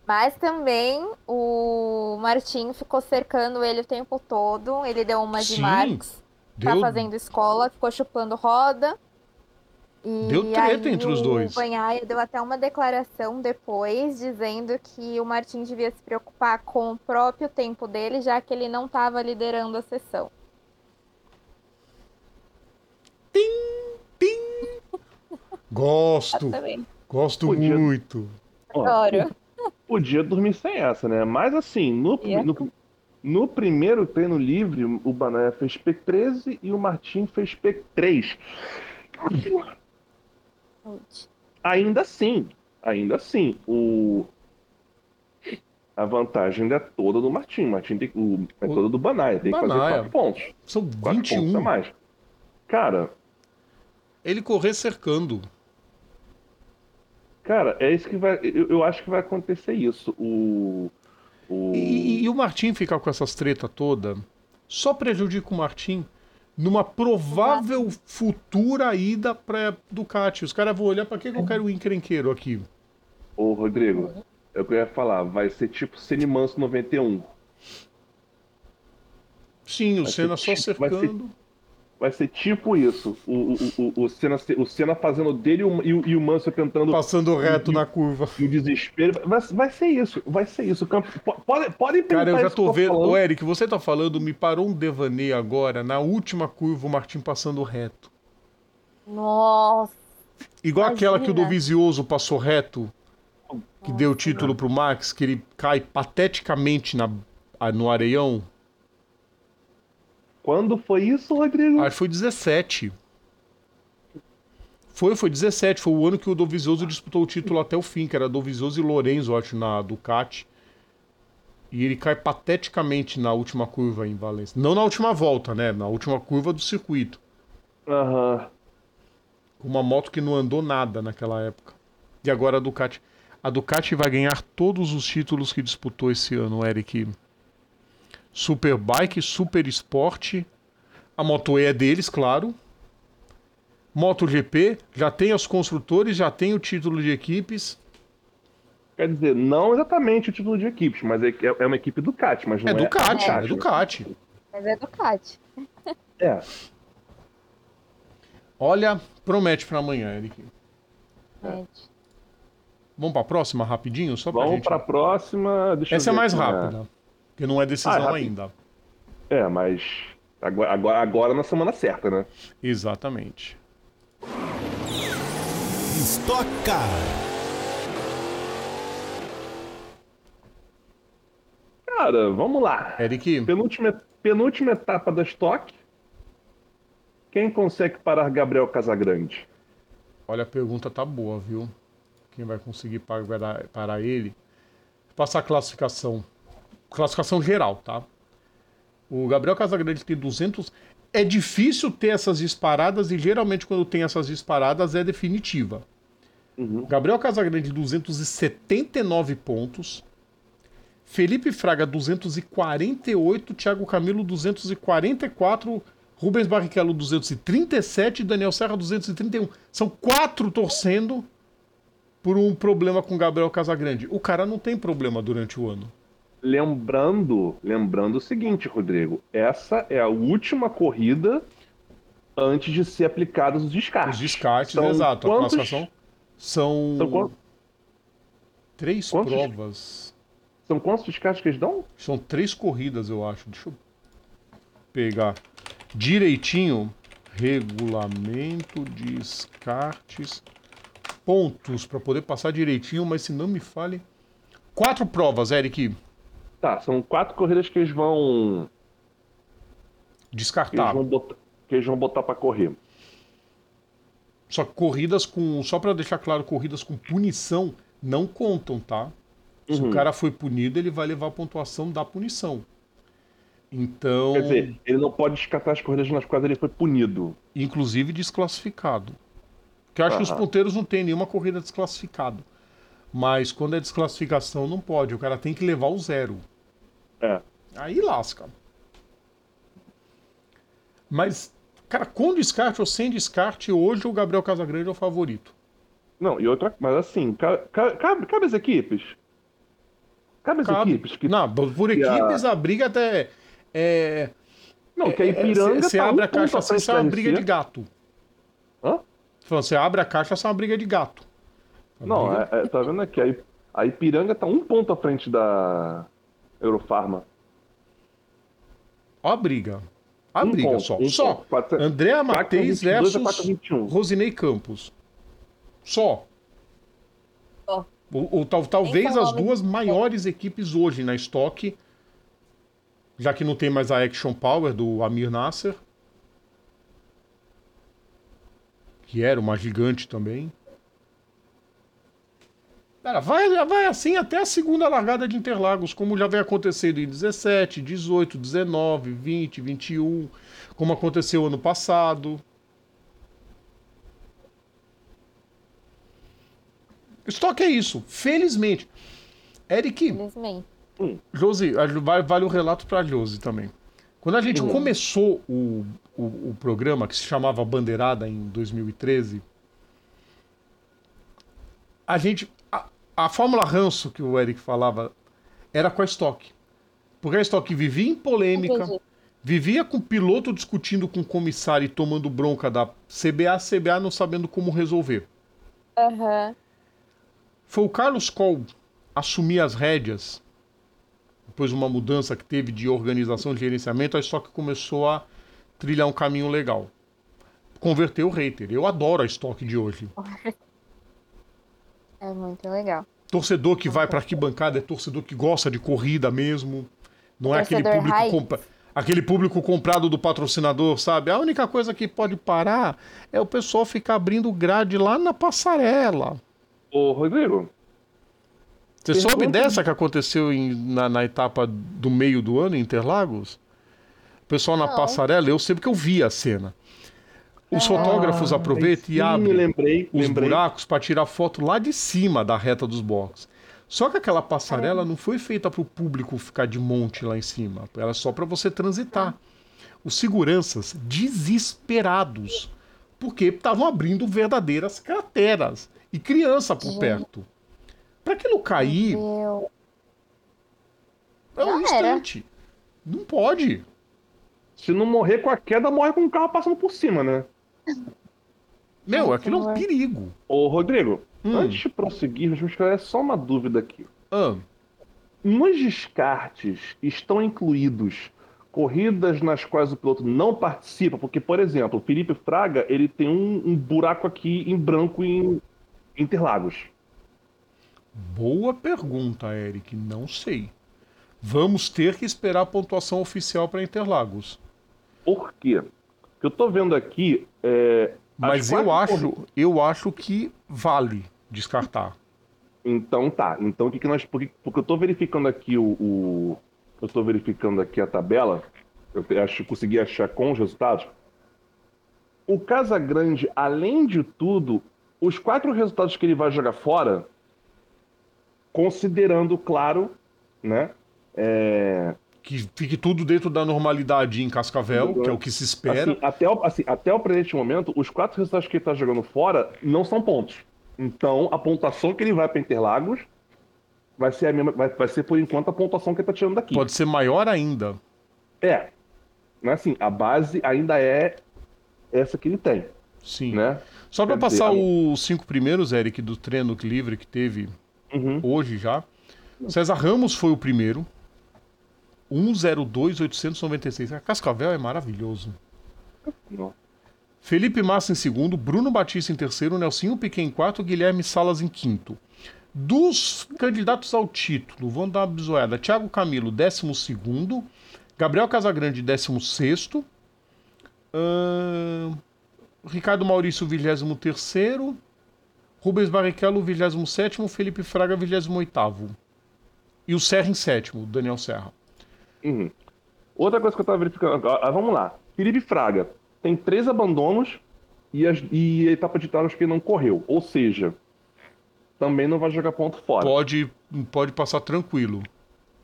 Mas também o Martim ficou cercando ele o tempo todo. Ele deu uma de Sim, Marx, tá fazendo escola, ficou chupando roda. E Deu treta aí entre os dois. O Banhaia deu até uma declaração depois dizendo que o Martim devia se preocupar com o próprio tempo dele, já que ele não estava liderando a sessão. Gosto. Também. Gosto Podia- muito. Adoro. Podia dormir sem essa, né? Mas assim, no, é no, no primeiro treino livre, o Banaia fez P13 e o Martim fez P3. Ainda assim, ainda assim, o... a vantagem ainda é toda do Martim. O Martim tem, o, é toda do Banaia, tem que fazer Banaia. quatro pontos. São Quatro pontos a 21. mais. Cara, Ele correr cercando. Cara, é isso que vai. Eu, eu acho que vai acontecer isso. O. o... E, e- o Martim ficar com essas treta toda só prejudica o Martim numa provável futura ida pra Ducati. Os caras vão olhar pra que que eu quero o encrenqueiro aqui. Ô, Rodrigo, é o que eu ia falar. Vai ser tipo Senimanso 91. Sim, o Vai Senna só tipo- vai ser- cercando. Vai ser tipo isso. O, o, o, o, Senna, o Senna fazendo dele e o, e o, e o Mansell tentando. Passando reto na curva. No desespero. Vai, vai ser isso. Vai ser isso. Pode, podem Cara, eu já tô vendo. Ô, Eric, você tá falando, me parou um devaneio agora, na última curva, o Martin passando reto. Nossa. Igual Imagina. aquela que o Dovizioso passou reto, que Nossa, deu o título pro Max, que ele cai pateticamente na, no areião. Quando foi isso, Rodrigo? Acho que foi 17. Foi, foi 17. Foi o ano que o Dovizioso disputou o título até o fim, que era Dovizioso e Lorenzo, acho, na Ducati. E ele cai pateticamente na última curva em Valência. Não na última volta, né? Na última curva do circuito. Aham. Uhum. Uma moto que não andou nada naquela época. E agora a Ducati. A Ducati vai ganhar todos os títulos que disputou esse ano, Eric. Superbike, Super Sport. A Moto E é deles, claro. MotoGP, já tem os construtores, já tem o título de equipes. Quer dizer, não exatamente o título de equipes, mas é, é uma equipe Ducati, mas não é, é Ducati, é, é Ducati. Mas é Ducati. É. Olha, promete para amanhã, Eric. Promete. Vamos para a próxima rapidinho, só pra Vamos gente... para a próxima. Essa é mais rápida. Porque não é decisão ah, ainda. É, mas agora, agora, agora na semana certa, né? Exatamente. Stock Car. Cara, vamos lá. Eric. Penúltima, penúltima etapa da Stock. Quem consegue parar Gabriel Casagrande? Olha, a pergunta tá boa, viu? Quem vai conseguir parar, parar ele? Passar a classificação classificação geral, tá? O Gabriel Casagrande tem 200. É difícil ter essas disparadas e geralmente quando tem essas disparadas é definitiva. Uhum. Gabriel Casagrande 279 pontos. Felipe Fraga 248, Thiago Camilo 244, Rubens Barrichello 237 Daniel Serra 231. São quatro torcendo por um problema com Gabriel Casagrande. O cara não tem problema durante o ano. Lembrando, lembrando o seguinte, Rodrigo, essa é a última corrida antes de ser aplicados os descartes. Os descartes, são exato. Quantos... A classificação são, são quantos... três quantos... provas. São quantos descartes que eles dão? São três corridas, eu acho. Deixa eu pegar direitinho. Regulamento, descartes, pontos para poder passar direitinho, mas se não me fale. Quatro provas, Eric. Tá, são quatro corridas que eles vão. Descartar. Que eles vão botar, que eles vão botar pra correr. Só que corridas com. Só para deixar claro, corridas com punição não contam, tá? Se uhum. o cara foi punido, ele vai levar a pontuação da punição. Então. Quer dizer, ele não pode descartar as corridas nas quais ele foi punido. Inclusive desclassificado. Porque eu acho uhum. que os ponteiros não tem nenhuma corrida desclassificado. Mas quando é desclassificação, não pode. O cara tem que levar o zero. É. Aí lasca. Mas, cara, com descarte ou sem descarte, hoje o Gabriel Casagrande é o favorito. Não, e outra. Mas assim, cabe, cabe as equipes? Cabe as cabe. equipes? Que, não, por equipes a... a briga até. É, não, que a é, é, Ipiranga. Você tá abre um a caixa assim, isso é uma briga de gato. Hã? Você abre a caixa, isso é uma briga de gato. Não, é, é, tá vendo aqui? A Ipiranga tá um ponto à frente da Eurofarma. Ó a briga. A um briga ponto, só. Um só. Quatro, Andréa Matheus versus Rosinei Campos. Só. Oh. Ou, ou talvez as duas maiores equipes hoje na estoque, já que não tem mais a Action Power do Amir Nasser, que era uma gigante também. Cara, vai, vai assim até a segunda largada de Interlagos, como já vem acontecendo em 17, 18, 19, 20, 21, como aconteceu ano passado. Estoque é isso, felizmente. Eric. Felizmente. Josi, vale o relato para Josi também. Quando a gente uhum. começou o, o, o programa, que se chamava Bandeirada em 2013, a gente a fórmula ranço que o Eric falava era com a Stock. Porque a Stock vivia em polêmica, Entendi. Vivia com o piloto discutindo com o comissário e tomando bronca da CBA, CBA não sabendo como resolver. Aham. Foi o Carlos Coll assumir as rédeas, depois de uma mudança que teve de organização de gerenciamento, a Stock começou a trilhar um caminho legal. Converteu o hater. Eu adoro a Stock de hoje. É muito legal. Torcedor que vai para arquibancada é torcedor que gosta de corrida mesmo. Não é aquele público aquele público comprado do patrocinador, sabe? A única coisa que pode parar é o pessoal ficar abrindo grade lá na passarela. Ô, Rodrigo, Você Pergunta- soube dessa que aconteceu em- na, na etapa do meio do ano em Interlagos? O pessoal na Não. passarela, eu sei porque eu vi a cena. Os fotógrafos aproveitam e sim, abrem me lembrei, os lembrei. buracos para tirar foto lá de cima da reta dos boxes. Só que aquela passarela não foi feita para o público ficar de monte lá em cima. Era só para você transitar. Os seguranças desesperados, porque estavam abrindo verdadeiras crateras e criança por perto. Para aquilo cair, é um instante. Não pode. Se não morrer com a queda, morre com o carro passando por cima, né? Meu, Ai, aquilo é um perigo. Ô, Rodrigo, Hum. antes de prosseguir, deixa eu esclarecer só uma dúvida aqui. Ah, Nos descartes estão incluídos corridas nas quais o piloto não participa, porque, por exemplo, o Felipe Fraga ele tem um, um buraco aqui em branco em Interlagos. boa pergunta, Eric. Não sei. Vamos ter que esperar a pontuação oficial para Interlagos. Por quê? Eu tô vendo aqui. é, as Mas eu acho, eu acho que vale descartar. Então tá. Então o que, que nós. Porque, porque eu tô verificando aqui o, o- Eu tô verificando aqui a tabela. Eu acho consegui achar com os resultados. O Casagrande, além de tudo, os quatro resultados que ele vai jogar fora, considerando, claro, né? é, Que fique tudo dentro da normalidade em Cascavel, que é o que se espera. assim, até, o, assim, até o presente momento, os quatro resultados que ele tá jogando fora não são pontos. Então, a pontuação que ele vai para Interlagos vai ser a mesma, vai, vai ser por enquanto a pontuação que ele tá tirando daqui. Pode ser maior ainda. É. Mas assim, a base ainda é essa que ele tem, Sim. né? Só para dizer, passar a- os cinco primeiros, Eric, do treino livre que teve Uhum. hoje já. César Ramos foi o primeiro. 102,896. A Cascavel é maravilhoso. Não. Felipe Massa em segundo, Bruno Batista em terceiro, Nelsinho Piquet em quarto, Guilherme Salas em quinto. Dos candidatos ao título, vamos dar uma bisoiada. Thiago Camilo, décimo segundo. Gabriel Casagrande, décimo sexto. Ahn, Ricardo Maurício, vigésimo terceiro. Rubens Barrichello, vigésimo sétimo. Felipe Fraga, vigésimo oitavo. E o Serra em sétimo, Daniel Serra. Uhum. Outra coisa que eu tava verificando ah, vamos lá. Felipe Fraga tem três abandonos e, as, e a etapa de Taros que não correu. Ou seja, também não vai jogar ponto fora. Pode, pode passar tranquilo.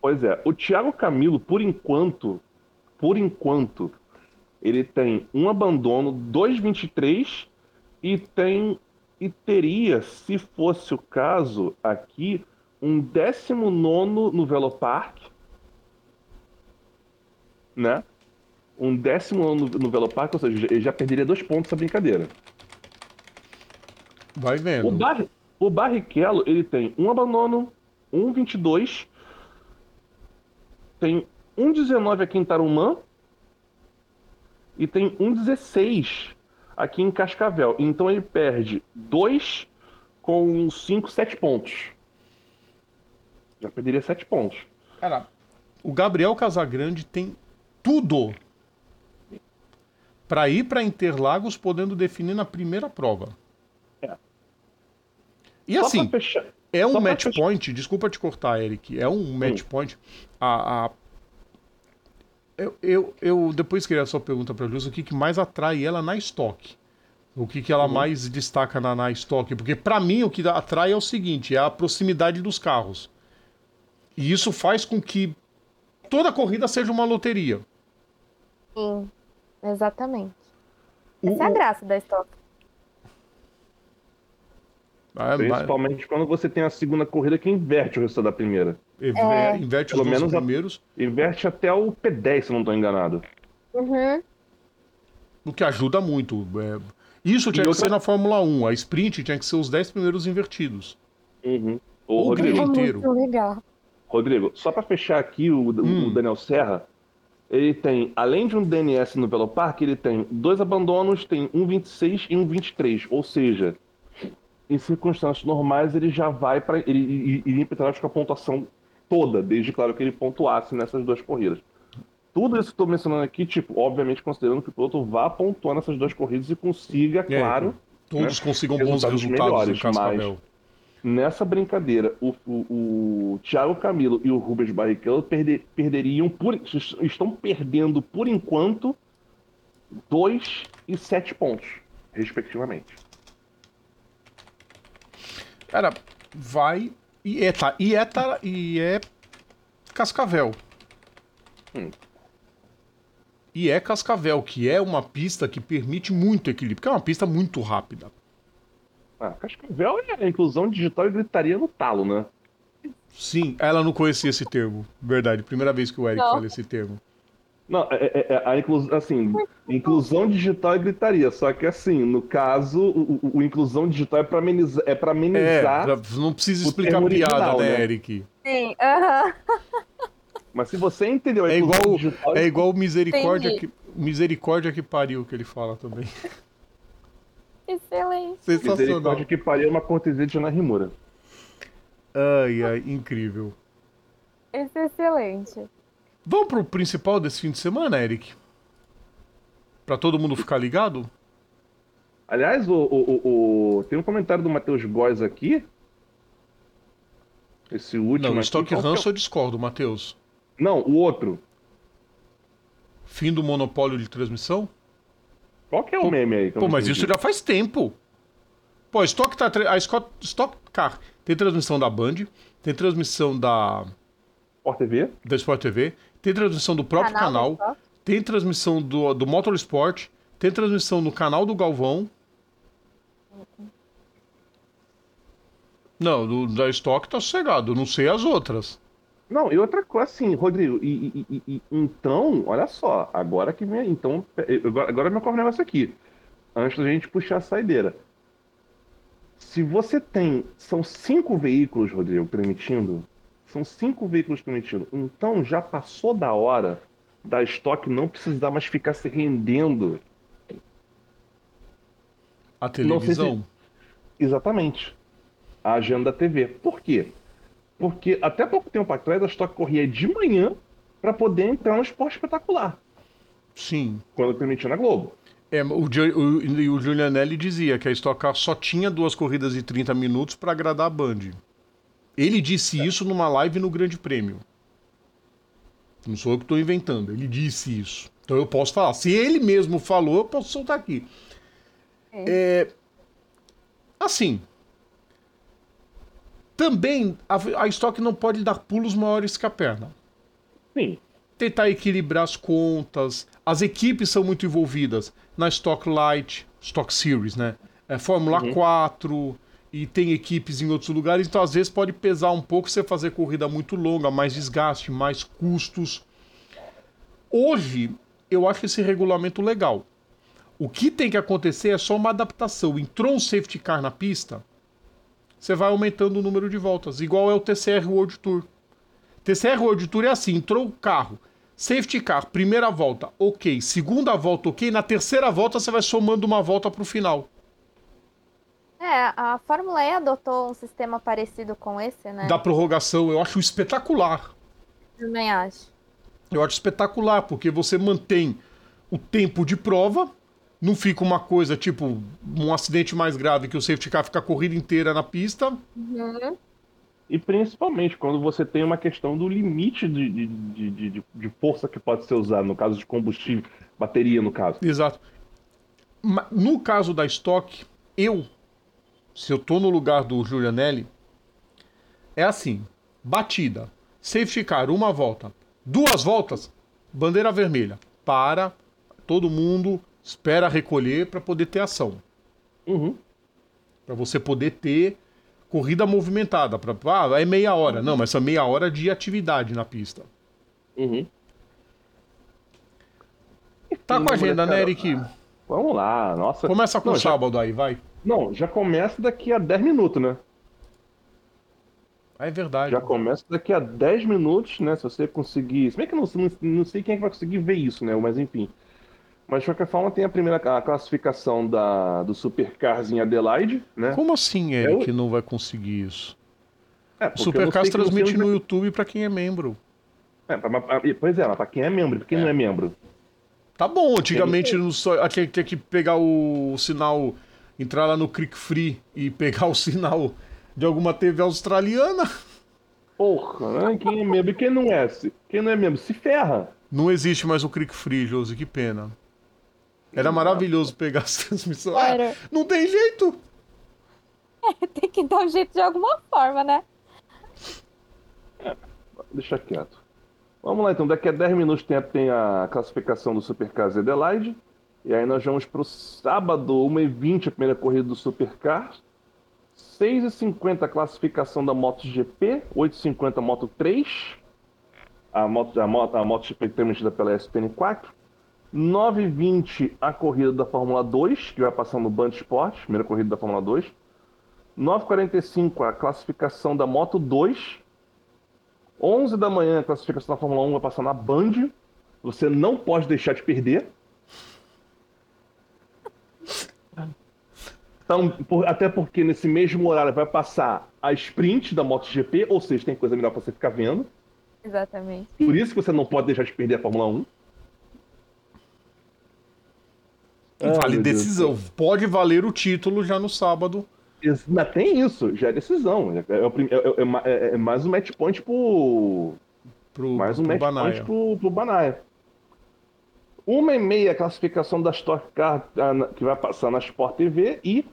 Pois é, o Thiago Camilo, por enquanto, por enquanto, ele tem um abandono, 2,23 e tem e teria, se fosse o caso aqui, um 19 no Velopark, né? Um 19 no, no Velopark, ou seja, ele já perderia dois pontos essa brincadeira. Vai vendo. O, Bar... o Barrichello, ele tem um abandono, um 22, tem um 19 aqui em Tarumã e tem um 16 aqui em Cascavel. Então ele perde dois com 5, 7 pontos. Já perderia 7 pontos. Cara, o Gabriel Casagrande tem tudo para ir para Interlagos podendo definir na primeira prova. É. E Só assim, é um só match point, desculpa te cortar, Eric, é um match point. A, a- Eu, eu, eu depois queria a sua pergunta para Luz, o que, que mais atrai ela na estoque? O que, que ela Uhum. mais destaca na, na estoque? Porque para mim o que atrai é o seguinte, é a proximidade dos carros. E isso faz com que toda corrida seja uma loteria. Sim, exatamente. O- Essa é a o- graça da Stock. Ah, mas- Principalmente quando você tem a segunda corrida que inverte o resultado da primeira. Inve- É. Inverte Pelo os menos a- primeiros. Inverte até o P10, se não estou enganado. Uhum. O que ajuda muito. É, Isso tinha E que outra- ser na Fórmula 1. A sprint tinha que ser os 10 primeiros invertidos. Uhum. Ô, O Rodrigo, inteiro. legal. Rodrigo, só pra fechar aqui o, o Hum. Daniel Serra, ele tem, além de um DNS no Velopark, ele tem dois abandonos, tem um 26 e um 23. Ou seja, em circunstâncias normais, ele já vai para ele iria para com a pontuação toda, desde claro que ele pontuasse nessas duas corridas. Tudo isso que estou mencionando aqui, tipo, obviamente considerando que o piloto vá pontuar nessas duas corridas e consiga, É, claro, Todos né, consigam bons resultados melhores, em Cascavel. Nessa brincadeira, o, o, o Thiago Camilo e o Rubens Barrichello perder- perderiam por, estão perdendo por enquanto 2 e 7 pontos, respectivamente. Cara, vai. E é, tá, e é, tá, e é Cascavel. Hum. E é Cascavel, que é uma pista que permite muito equilíbrio, porque é uma pista muito rápida. Ah, Cascavel é a inclusão digital e gritaria no talo, né? Sim, ela não conhecia esse termo. Verdade, primeira vez que o Eric Não. fala esse termo. Não, é, é- é a inclusão, assim, inclusão digital e gritaria, só que assim, no caso, o, o- o inclusão digital é para amenizar, é pra É, amenizar pra- não precisa explicar termo piada, original, né, né? Eric? Sim, aham. mas se você entendeu a É inclusão igual, digital, é igual o misericórdia Entendi. que, misericórdia que pariu que ele fala também. Excelente. Sensacional. misericórdia que pariu uma cortesia de Ana Rimura. Ai, ai, incrível. Esse é excelente. Vamos pro principal desse fim de semana, Eric? Pra todo mundo ficar ligado? Aliás, o, o- o- o- tem um comentário do Matheus Góes aqui. Esse último. Não, Stock que é Ranço eu discordo, Matheus. Não, o outro. Fim do monopólio de transmissão? Qual que é o Pô, meme aí? Pô, mas isso já faz tempo. Pô, a Stock, tá, tra- a Scott- Stock Car tem transmissão da Band, tem transmissão da, Sport TV? da Sport TV, tem transmissão do próprio canal, Canal tem transmissão do, do Motorsport, tem transmissão no canal do Galvão. Não, do, da Stock tá sossegado, não sei as outras. Não, e outra coisa, assim, Rodrigo, e, e- e- então, olha só, agora que vem. Então, agora, agora me ocorre um negócio aqui. Antes da gente puxar a saideira. Se você tem. São cinco veículos, Rodrigo, transmitindo. São cinco veículos transmitindo. Então já passou da hora da estoque não precisar mais ficar se rendendo. A sei se- televisão. Exatamente. A agenda da TV. Por quê? Porque até pouco tempo atrás a estoque corria de manhã para poder entrar no esporte espetacular. Sim. Quando transmitia na Globo. É, o, o, e o Giulianelli dizia que a Stock Car só tinha duas corridas de 30 minutos para agradar a Band. Ele disse isso numa live no Grande Prêmio. Não sou eu que estou inventando, ele disse isso. Então eu posso falar. Se ele mesmo falou, eu posso soltar aqui. É, assim. Também a, a Stock não pode dar pulos maiores que a perna Sim. tentar equilibrar as contas. As equipes são muito envolvidas na Stock Light, Stock Series, né? É, Fórmula 4 e tem equipes em outros lugares, então às vezes pode pesar um pouco você fazer corrida muito longa, mais desgaste, mais custos. Hoje, eu acho esse regulamento legal. O que tem que acontecer é só uma adaptação. Entrou um safety car na pista, você vai aumentando o número de voltas, igual é o TCR World Tour. TCR World Tour é assim: entrou o carro, safety car, primeira volta, ok. Segunda volta, ok. Na terceira volta, você vai somando uma volta pro final. É, a Fórmula E adotou um sistema parecido com esse, né? Da prorrogação, eu acho espetacular. Também acho. Eu acho espetacular, porque você mantém o tempo de prova, não fica uma coisa tipo um acidente mais grave que o safety car fica a corrida inteira na pista. Uhum. E principalmente quando você tem uma questão do limite de, de, de, de- de força que pode ser usado, no caso de combustível, bateria, no caso. Exato. No caso da Stock, eu, se eu tô no lugar do Giulianelli, é assim: batida, safety car, uma volta, duas voltas, bandeira vermelha. Para, todo mundo espera recolher para poder ter ação. Uhum. Para você poder ter corrida movimentada. Pra, ah, é meia hora. Não, mas são meia hora de atividade na pista. Uhum. Tá com a agenda, né. Eric? Vamos lá, nossa. Começa com Não, o já- sábado aí, vai. Não, já começa daqui a 10 minutos, né? Ah, É verdade. Já começa daqui a 10 minutos, né? Se você conseguir. Se bem que eu não, não, não sei quem é que vai conseguir ver isso, né? Mas enfim. Mas de qualquer forma, tem a primeira a classificação da, do Supercars em Adelaide, né? Como assim, Eric, não vai conseguir isso? É, que você transmite no vai- YouTube pra quem é membro. É, pra- pra- pois é, mas pra quem é membro, pra quem não é membro. Tá bom, antigamente não só, tinha, tinha que pegar o, sinal, entrar lá no Click Free e pegar o sinal de alguma TV australiana. Porra, né? Quem é membro e quem não é? Quem não é membro se ferra. Não existe mais o Click Free, Josi, que pena. Era maravilhoso pegar as transmissões. Ah, não tem jeito. Tem que dar um jeito de alguma forma, né? Deixa quieto. Vamos lá então, daqui a 10 minutos tem a, tem a classificação do Supercars Adelaide. E aí nós vamos pro sábado, 1h20, a primeira corrida do Supercars. 6h50 a classificação da MotoGP, 8h50 a Moto 3. A, moto, a, moto, a MotoGP transmitida pela SPN4. 9h20 a corrida da Fórmula 2, que vai passar no Band Sport, primeira corrida da Fórmula 2. 9h45 a classificação da Moto 2. 11 da manhã a classificação da Fórmula 1 vai passar na Band. Você não pode deixar de perder. Então, por- até porque nesse mesmo horário vai passar a sprint da MotoGP, ou seja, tem coisa melhor pra você ficar vendo. Exatamente. Por isso que você não pode deixar de perder a Fórmula 1. E Ah, vale decisão. Pode valer o título já no sábado. Mas tem isso, já é decisão. É, é é- é- é é- é mais um match point pro, Pro, Mais um pro match Banaia. point pro, pro Banaia. Uma e meia classificação da Stock Car ah, que vai passar na Sport TV e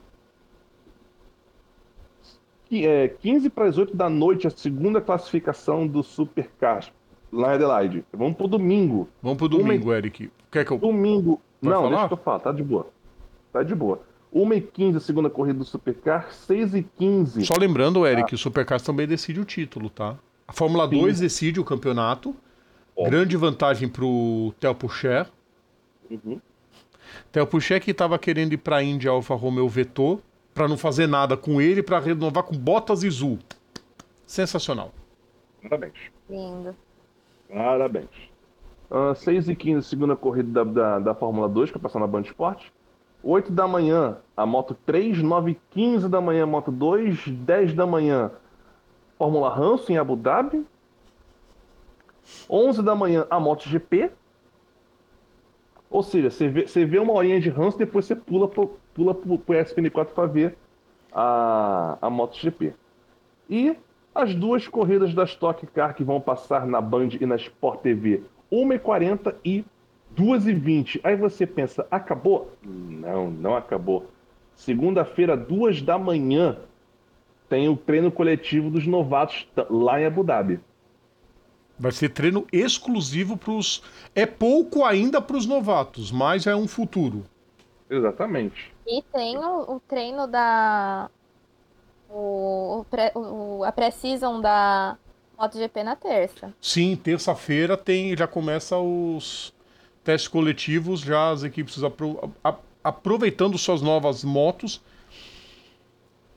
que é 15 para as 8 da noite a segunda classificação do Supercar lá em Adelaide. Vamos pro domingo. Vamos pro Uma- domingo, Eric. Quer que eu... Domingo. Vai não, falar? deixa que eu falar, tá de boa. Tá de boa. 1 e 15 a segunda corrida do Supercar, 6 e 15 Só lembrando, Eric, que o Supercars também decide o título, tá? A Fórmula Sim. 2 decide o campeonato. Grande vantagem pro Theo Pourchaire. Uhum. Theo Pourchaire que tava querendo ir pra Índia, Alfa Romeo vetou, pra não fazer nada com ele, pra renovar com Bottas e Zul. Sensacional. Parabéns. Lindo. Parabéns. Ah, 6 e 15 segunda corrida da, da, da Fórmula 2, que vai passar na Band Sport. 8 da manhã, a Moto 3. 9 e 15 da manhã, Moto 2. 10 da manhã, Fórmula Hanso em Abu Dhabi. 11 da manhã, a MotoGP. Ou seja, você vê, vê uma horinha de Hanso, depois você pula pro, pula pro, pro SPN4 para ver a, a MotoGP. E as duas corridas da Stock Car que vão passar na Band e na Sport TV, 1h40 e 2h20. Aí você pensa, acabou? Não, não acabou. Segunda-feira, 2 da manhã, tem o treino coletivo dos novatos lá em Abu Dhabi. Vai ser treino exclusivo pros. É pouco ainda pros novatos, mas é um futuro. Exatamente. E tem o, o treino da. O, o pré- o- a pré-season da MotoGP na terça. Sim, terça-feira tem, já começa os testes coletivos, já as equipes apro- a- aproveitando suas novas motos.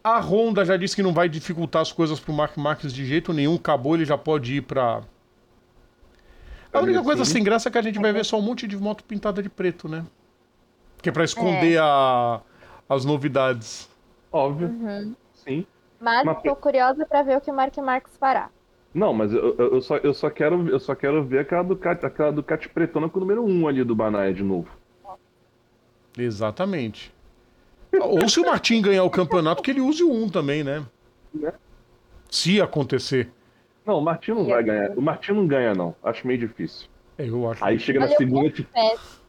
A Honda já disse que não vai dificultar as coisas para o Mark Marques de jeito nenhum. Acabou, ele já pode ir para. A única coisa sem graça é que a gente vai ver só um monte de moto pintada de preto, né? Que é para esconder a- as novidades. Óbvio. Uhum. Sim. Mas tô curiosa pra ver o que o Mark Marques fará. Não, mas eu, eu, eu só, eu, só quero, eu só quero ver aquela Ducati, aquela Ducati pretona com o número 1 ali do Banaia de novo. Exatamente. Ou se o Martin ganhar o campeonato, que ele use o 1 também, né? Né? Se acontecer. Não, o Martin não vai ganhar. O Martin não ganha, não. Acho meio difícil. É, eu acho. Aí chega na Olha, eu segunda, tipo, confesso,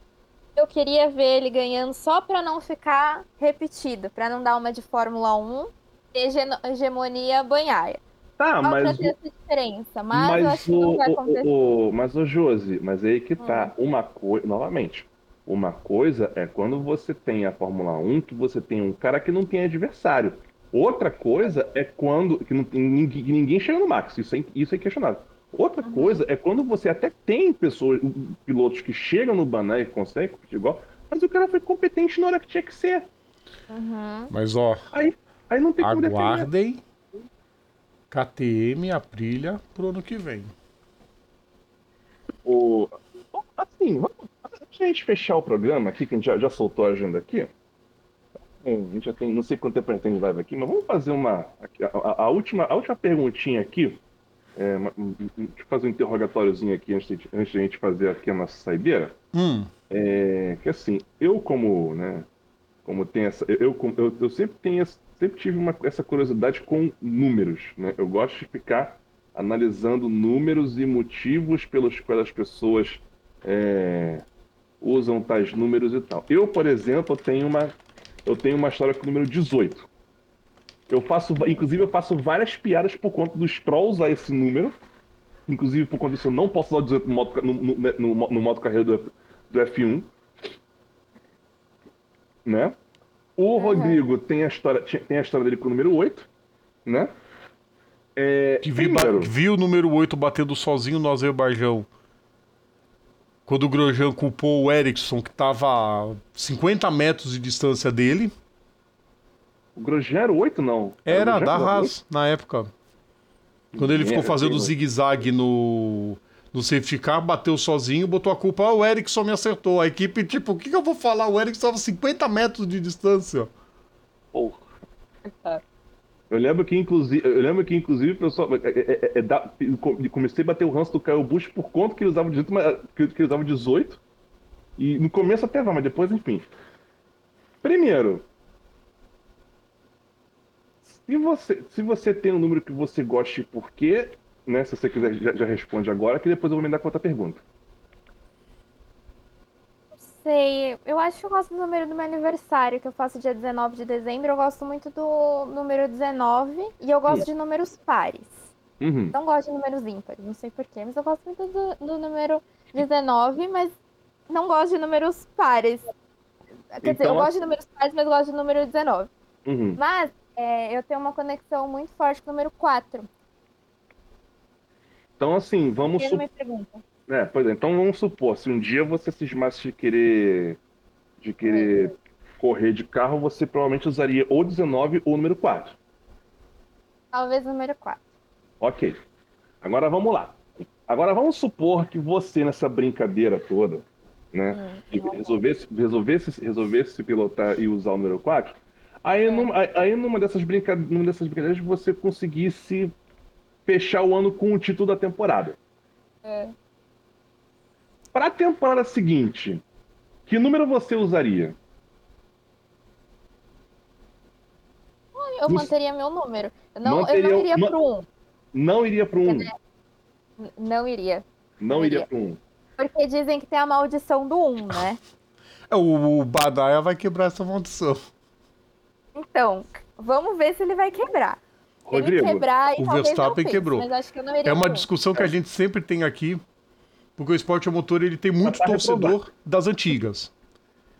Eu queria ver ele ganhando só pra não ficar repetido, pra não dar uma de Fórmula 1 e hege- hegemonia banhaia. Tá, mas ter essa diferença, mas, eu Mas acho que não o, vai o, acontecer. o, mas o Josi, mas aí que tá. Uma coisa, novamente, uma coisa é quando você tem a Fórmula 1 que você tem um cara que não tem adversário. Outra coisa é quando que, não, tem ninguém, que ninguém chega no Max, isso é, isso é questionável. Outra coisa é quando você até tem pessoas, pilotos que chegam no Baná e conseguem competir igual, mas o cara foi competente na hora que tinha que ser. Uhum. Mas ó, Aí, aí não tem aguardem KTM Aprilia pro ano que vem. O... Assim, vamos... antes de a gente fechar o programa aqui, que a gente já, já soltou a agenda aqui. Bom, a gente já tem, não sei quanto tempo a gente tem de live aqui, mas vamos fazer uma. A, a- a última, a última perguntinha aqui. É, uma- deixa eu fazer um interrogatóriozinho aqui antes de, antes de a gente fazer aqui a nossa saideira. Hum, É, que assim, eu como, né, como tem essa, eu, eu, eu, sempre tenho, sempre tive uma, essa curiosidade com números, né? Eu gosto de ficar analisando números e motivos pelos quais as pessoas é, usam tais números e tal. Eu, por exemplo, tenho uma, eu tenho uma história com o número 18. Eu faço, inclusive, eu faço várias piadas por conta do Stroll usar esse número. Inclusive, por conta disso, eu não posso usar o 18 no modo, no, no, no, no modo carreira do, do F1. Né? O Rodrigo tem a, história, tem a história dele com o número 8. Né? É, que vi, primeiro, viu o número 8 batendo sozinho no Azerbaijão. Quando o Grosjean culpou o Ericsson, que tava a 50 metros de distância dele. o Grosjean era o 8, não? Era da era o Haas, na época. Quando ele ficou fazendo zigue-zague no, no safety car, bateu sozinho, botou a culpa. Ah, o Ericsson me acertou. A equipe, tipo, o que, que eu vou falar? O Ericsson tava a 50 metros de distância. Porra. Eu lembro que, inclusive, eu lembro que, inclusive, pessoal, é, é, é, é, da- comecei a bater o ranço do Caio Bush por conta que ele usava 18, mas- que, que ele usava 18. E no começo até vai, mas depois, enfim. Primeiro, se você, se você tem um número que você goste e por quê, né? Se você quiser, já, já responde agora, que depois eu vou me dar com outra pergunta. Sei, eu acho que eu gosto do número do meu aniversário, que eu faço dia 19 de dezembro. Eu gosto muito do número 19 e eu gosto Hum. de números pares. Uhum. Não gosto de números ímpares, não sei porquê, mas eu gosto muito do, do número 19, mas não gosto de números pares. Quer dizer, eu Então, gosto de números pares, mas gosto de número 19. Uhum. Mas é, eu tenho uma conexão muito forte com o número 4. Então, assim, vamos supor. É, pois é, então vamos supor, se um dia você cismasse de querer de querer correr de carro, você provavelmente usaria ou 19 ou o número 4. Talvez o número 4. Ok. Agora vamos lá. Agora vamos supor que você, nessa brincadeira toda, né, de resolvesse, resolvesse, resolvesse pilotar e usar o número 4, aí, num- aí, aí numa, dessas brinca, numa dessas brincadeiras você conseguisse fechar o ano com o título da temporada. É. Para a temporada seguinte, que número você usaria? Eu Não- manteria meu número. Eu não, eu Manteria não o- iria pro 1. Não iria para um. Não iria. Não não iria iria. para um. Porque dizem que tem a maldição do 1, né? É, o, o Badaia vai quebrar essa maldição. Então, vamos ver se ele vai quebrar. Rodrigo, quebrar, o Verstappen pense, quebrou. Mas acho que eu não iria É uma um. discussão que a gente sempre tem aqui, porque o esporte a motor ele tem muito torcedor das antigas.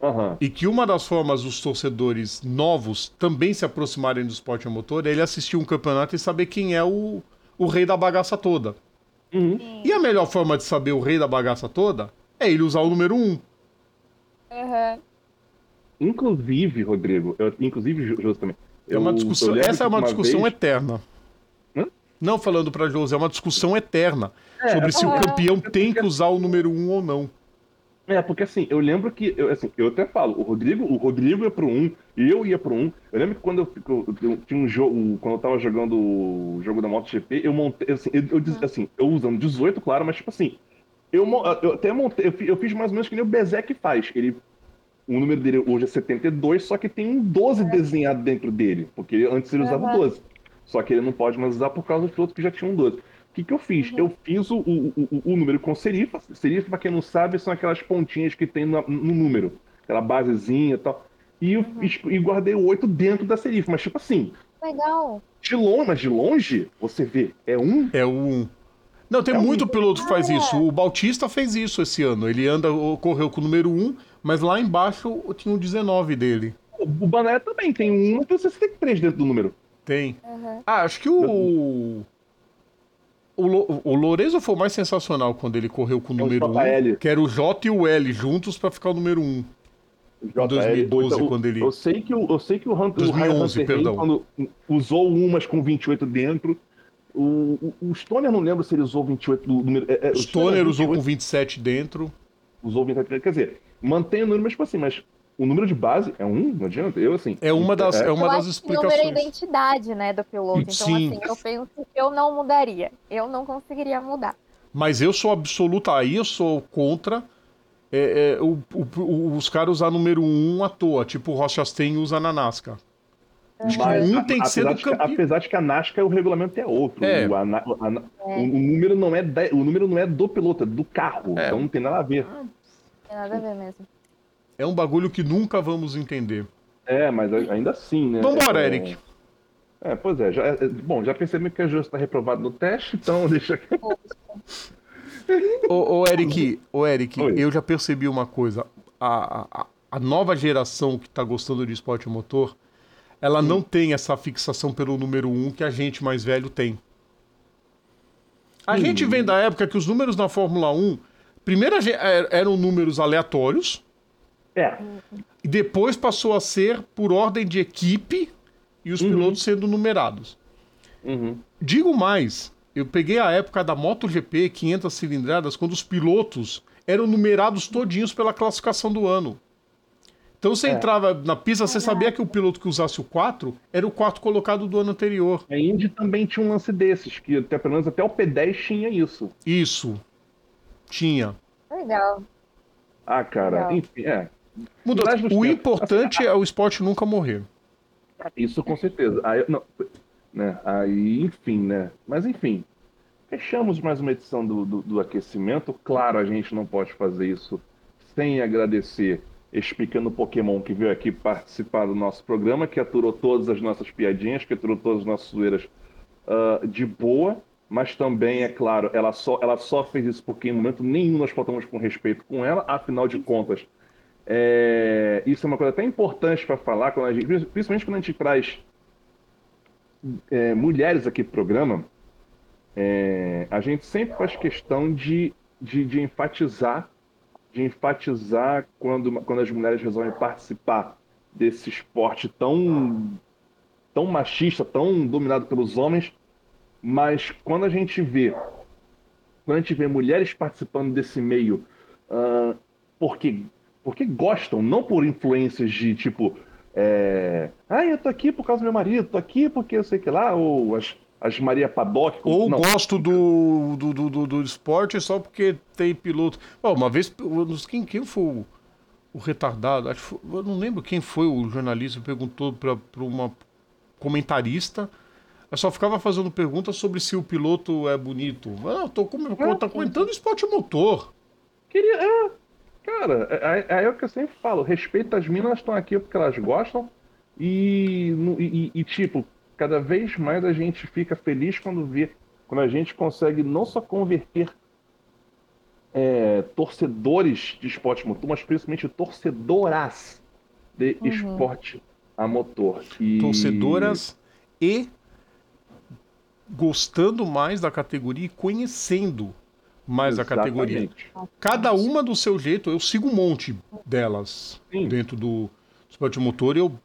Aham. E que uma das formas dos torcedores novos também se aproximarem do esporte a motor é ele assistir um campeonato e saber quem é o, o rei da bagaça toda. Uhum. E a melhor forma de saber o rei da bagaça toda é ele usar o número 1. Aham. Inclusive, Rodrigo, eu, inclusive, José também. É uma discussão, essa é que uma discussão vez- eterna. Hã? Não falando pra José, é uma discussão eterna É, sobre se o é. campeão tem que usar o número 1 ou não. É, porque assim, eu lembro que, eu, assim, eu até falo, o Rodrigo, o Rodrigo ia pro 1, eu ia pro 1. Eu lembro que quando eu, eu, eu tinha um jogo, quando eu tava jogando o jogo da MotoGP, eu montei, assim, eu, eu diz- assim, eu usando 18, claro, mas tipo assim, eu, eu até montei, eu fiz mais ou menos que nem o Bezek faz. Ele, o número dele hoje é 72, só que tem um 12 desenhado dentro dele, porque antes ele usava Aham. 12. Só que ele não pode mais usar por causa de outros que já tinham 12. O que, que eu fiz? Eu fiz o, o, o, o número com serifa. Serifa, pra quem não sabe, são aquelas pontinhas que tem no, no número. Aquela basezinha e tal. E, eu fiz- e guardei o 8 dentro da serifa. Mas, tipo assim, Legal. de longe, mas de longe, você vê, é um. É o 1. Não, tem É um- muito piloto que faz isso. O Bautista fez isso esse ano. Ele anda, correu com o número 1, mas lá embaixo tinha o 19 dele. O Bané também tem um, tem 63 dentro do número. Tem. Aham. Ah, acho que o. O, Lo, o Lourenço foi o mais sensacional quando ele correu com o É o número 1, JL. que era o J e o L juntos pra ficar o número 1. JL, 2012, eu- quando ele- Eu sei que o, eu sei que o Hunter, o Ryan 2011, Hunter perdão. Quando usou umas com 28 dentro. O, o, o Stoner, não lembro se ele usou 28 do número. É, é, O Stoner usou com 28, 27 dentro. Usou 28, quer dizer, mantém o número, mas tipo assim, mas o número de base é um, não adianta. Eu, assim. É uma das, é Eu uma das acho que o número é a explicações. identidade, né, do piloto. Então, Sim. assim, eu penso que eu não mudaria. Eu não conseguiria mudar. Mas eu sou absoluta, aí eu sou contra é, é, o- o- o- os caras usar número 1 à toa, tipo o Rochastain usa na NASCAR. Acho que Mas, um tem que ser apesar, do de que, campeão. apesar de que a NASCAR o regulamento é outro. É. O, a a o- o número não é da- o número não é do piloto, é do carro. É. Então não tem nada a ver. Não tem nada a ver mesmo. É um bagulho que nunca vamos entender. É, mas ainda assim, né? Vambora, é, Eric. É, pois é. Já, é, bom, já percebi que a Justo está reprovado no teste, então deixa aqui. Ô, ô, Eric, ô, Eric, Oi. eu já percebi uma coisa. A, a, a nova geração que tá gostando de esporte motor, ela não tem essa fixação pelo número 1 que a gente mais velho tem. A Hum. gente vem da época que os números na Fórmula 1, primeiro er- eram números aleatórios, É. e depois passou a ser por ordem de equipe e os pilotos sendo numerados. Uhum. Digo mais, eu peguei a época da MotoGP 500 cilindradas, quando os pilotos eram numerados todinhos pela classificação do ano. Então você entrava na pista, você sabia que o piloto que usasse o 4 era o quarto colocado do ano anterior. A Indy também tinha um lance desses, que até, pelo menos até o P10 tinha isso. Isso. Tinha. Legal. Ah, cara, Legal. enfim, é. Mudou. O importante é o esporte nunca morrer. Isso com certeza. Aí, não, né, aí, enfim, né? Mas enfim, fechamos mais uma edição do, do, do aquecimento. Claro, a gente não pode fazer isso sem agradecer explicando Pokémon que veio aqui participar do nosso programa, que aturou todas as nossas piadinhas, que aturou todas as nossas zoeiras ah, de boa, mas também, é claro, ela só, ela só fez isso porque em momento nenhum nós faltamos com respeito com ela, afinal de contas, é, isso é uma coisa até importante para falar, quando a gente, principalmente quando a gente traz é, mulheres aqui pro programa, é, a gente sempre faz questão de, de, de enfatizar, de enfatizar quando, quando as mulheres resolvem participar desse esporte tão, tão machista, tão dominado pelos homens, mas quando a gente vê, quando a gente vê mulheres participando desse meio, ah, porque, porque gostam, não por influências de tipo, é, ah, eu tô aqui por causa do meu marido, tô aqui porque eu sei que lá, ou as, as Maria Paddock, Ou não, gosto do, do, do, do- esporte só porque tem piloto. Ó, uma vez, quem, quem foi o, o retardado? Acho eu não lembro quem foi o jornalista que perguntou para uma comentarista. Eu só ficava fazendo perguntas sobre se o piloto é bonito. Ah, tô, com, eu tô comentando esporte motor. Queria. É, cara, é, é, é o que eu sempre falo. Respeita as minas, elas estão aqui porque elas gostam. E, e, e, tipo, cada vez mais a gente fica feliz quando vê. Quando a gente consegue não só converter é, torcedores de esporte motor, mas principalmente torcedoras de esporte a motor. E- Torcedoras e gostando mais da categoria e conhecendo mais a categoria. Exatamente. Cada uma do seu jeito, eu sigo um monte delas Sim. dentro do esporte motor. e Eu,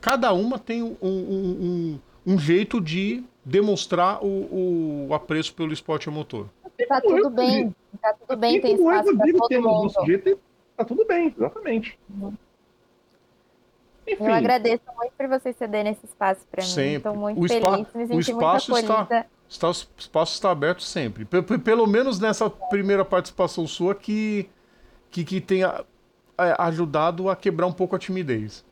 cada uma tem um, um, um- um jeito de demonstrar o, o apreço pelo esporte motor. Tá tudo bem. Tá tudo bem, tem espaço Rodrigo, todo mundo. jeito, tá tudo bem, exatamente. Enfim, Eu agradeço muito por vocês cederem esse espaço pra mim. Estou muito O feliz, me o senti muito espaço está- acolhida. Está, o espaço está aberto sempre. Pe- pe- Pelo menos nessa primeira participação sua que, que, que tenha é, ajudado a quebrar um pouco a timidez.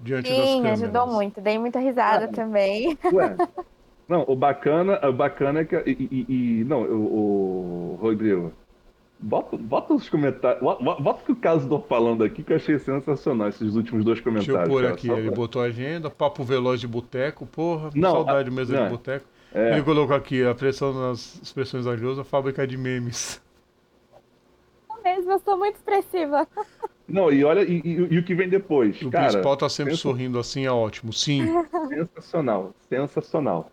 Diante das Sim, câmeras. ajudou muito. Dei muita risada Ah. também. Ué. Não, o bacana, o bacana é que. E, e- e- não, o, o Rodrigo. Bota, bota os comentários. Bota, bota o que o caso tô falando aqui, que eu achei sensacional esses últimos dois Deixa comentários. eu pôr cara, aqui, ele pra- botou a agenda, papo veloz de boteco, porra, Não, saudade a- mesmo não, de boteco. é. Ele colocou aqui, a pressão nas expressões da Josa, fábrica de memes. Mesmo, eu sou muito expressiva. Não, e olha, e, e- e o que vem depois? O cara, principal tá sempre sorrindo assim, é ótimo. Sim, sensacional, sensacional.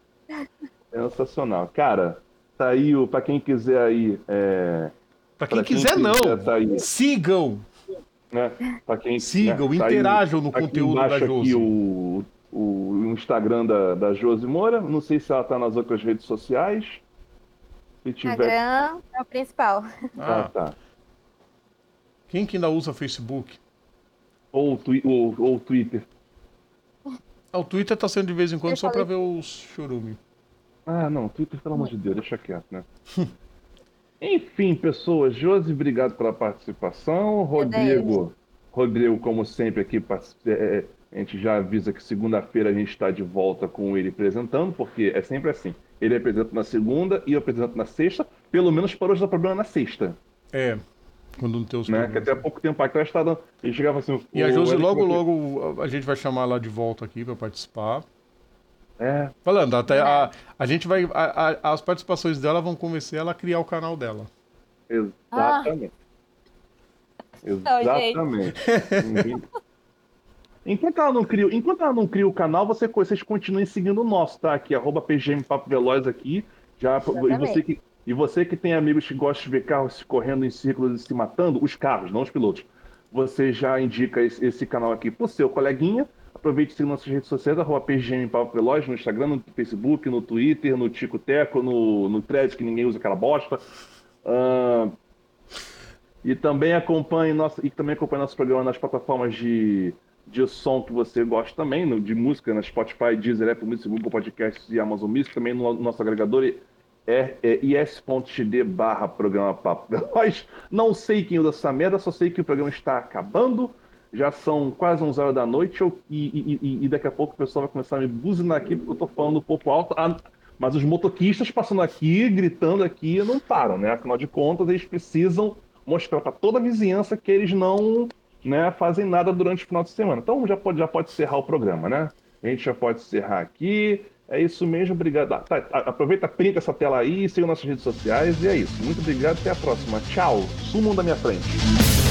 Sensacional. Cara, Tá aí, o- pra quem quiser aí. É, Pra quem pra quiser, não. Tá aí, Sigam. né? Pra quem, Sigam, né, tá aí- interajam no aqui conteúdo da Josi. aqui o, o, o Instagram da, da Josi Moura. Não sei se ela tá nas outras redes sociais. Se tiver. Instagram é o principal. Ah, Ah, tá. Quem que ainda usa Facebook? Ou, twi- ou, ou Twitter. Ah, o Twitter tá sendo de vez em quando Eu só pra falei- ver os chorume. Ah, não, Twitter, pelo amor de Deus, deixa quieto, né? Enfim, pessoas, Josi, obrigado pela participação. Rodrigo, Rodrigo, como sempre, aqui, é, é, a gente já avisa que segunda-feira a gente está de volta com ele apresentando, porque é sempre assim. Ele apresenta na segunda e eu apresento na sexta. Pelo menos para hoje dar problema na sexta, É, quando não tem os né? Que até há pouco tempo atrás estava. Ele chegava assim. E a "Ô, Josi, logo, logo, a gente vai chamar ela de volta aqui pra participar. que-" É, Falando, até a, a gente vai. a- a- as participações dela vão convencer ela a criar o canal dela. Exatamente. Exatamente. Ninguém- Enquanto ela, não cria, enquanto ela não cria o canal, você, vocês continuem seguindo o nosso, tá? Aqui, arroba PGM Papo Veloz aqui. Já, e, Exatamente. você que, e você que tem amigos que gostam de ver carros correndo em círculos e se matando, os carros, não os pilotos. Você já indica esse, esse canal aqui pro seu coleguinha. Aproveite e siga nossas redes sociais, arroba PGM Papo Veloz, no Instagram, no Facebook, no Twitter, no Tico Teco, no, no Threads, que ninguém usa aquela bosta. Ah, e também acompanhe nosso, e também acompanhe nosso programa nas plataformas de, de som que você gosta também, no- de música, na Spotify, Deezer, Apple Music, Google Podcasts e Amazon Music, também no nosso agregador é, é is.xd barra programa Papo Veloz. Não sei quem usa essa merda, só sei que o programa está acabando. Já são quase 11 horas da noite eu- e, e- e- daqui a pouco o pessoal vai começar a me buzinar aqui porque eu tô falando um pouco alto. Ah, mas os motoquistas passando aqui, gritando aqui, não param, né? Afinal de contas, eles precisam mostrar para toda a vizinhança que eles não né, fazem nada durante o final de semana. Então já pode, já pode encerrar o programa, né? A gente já pode encerrar aqui. É isso mesmo, obrigado. Ah, tá, aproveita, printa essa tela aí, siga nossas redes sociais e é isso. Muito obrigado, até a próxima. Tchau. Sumam da minha frente.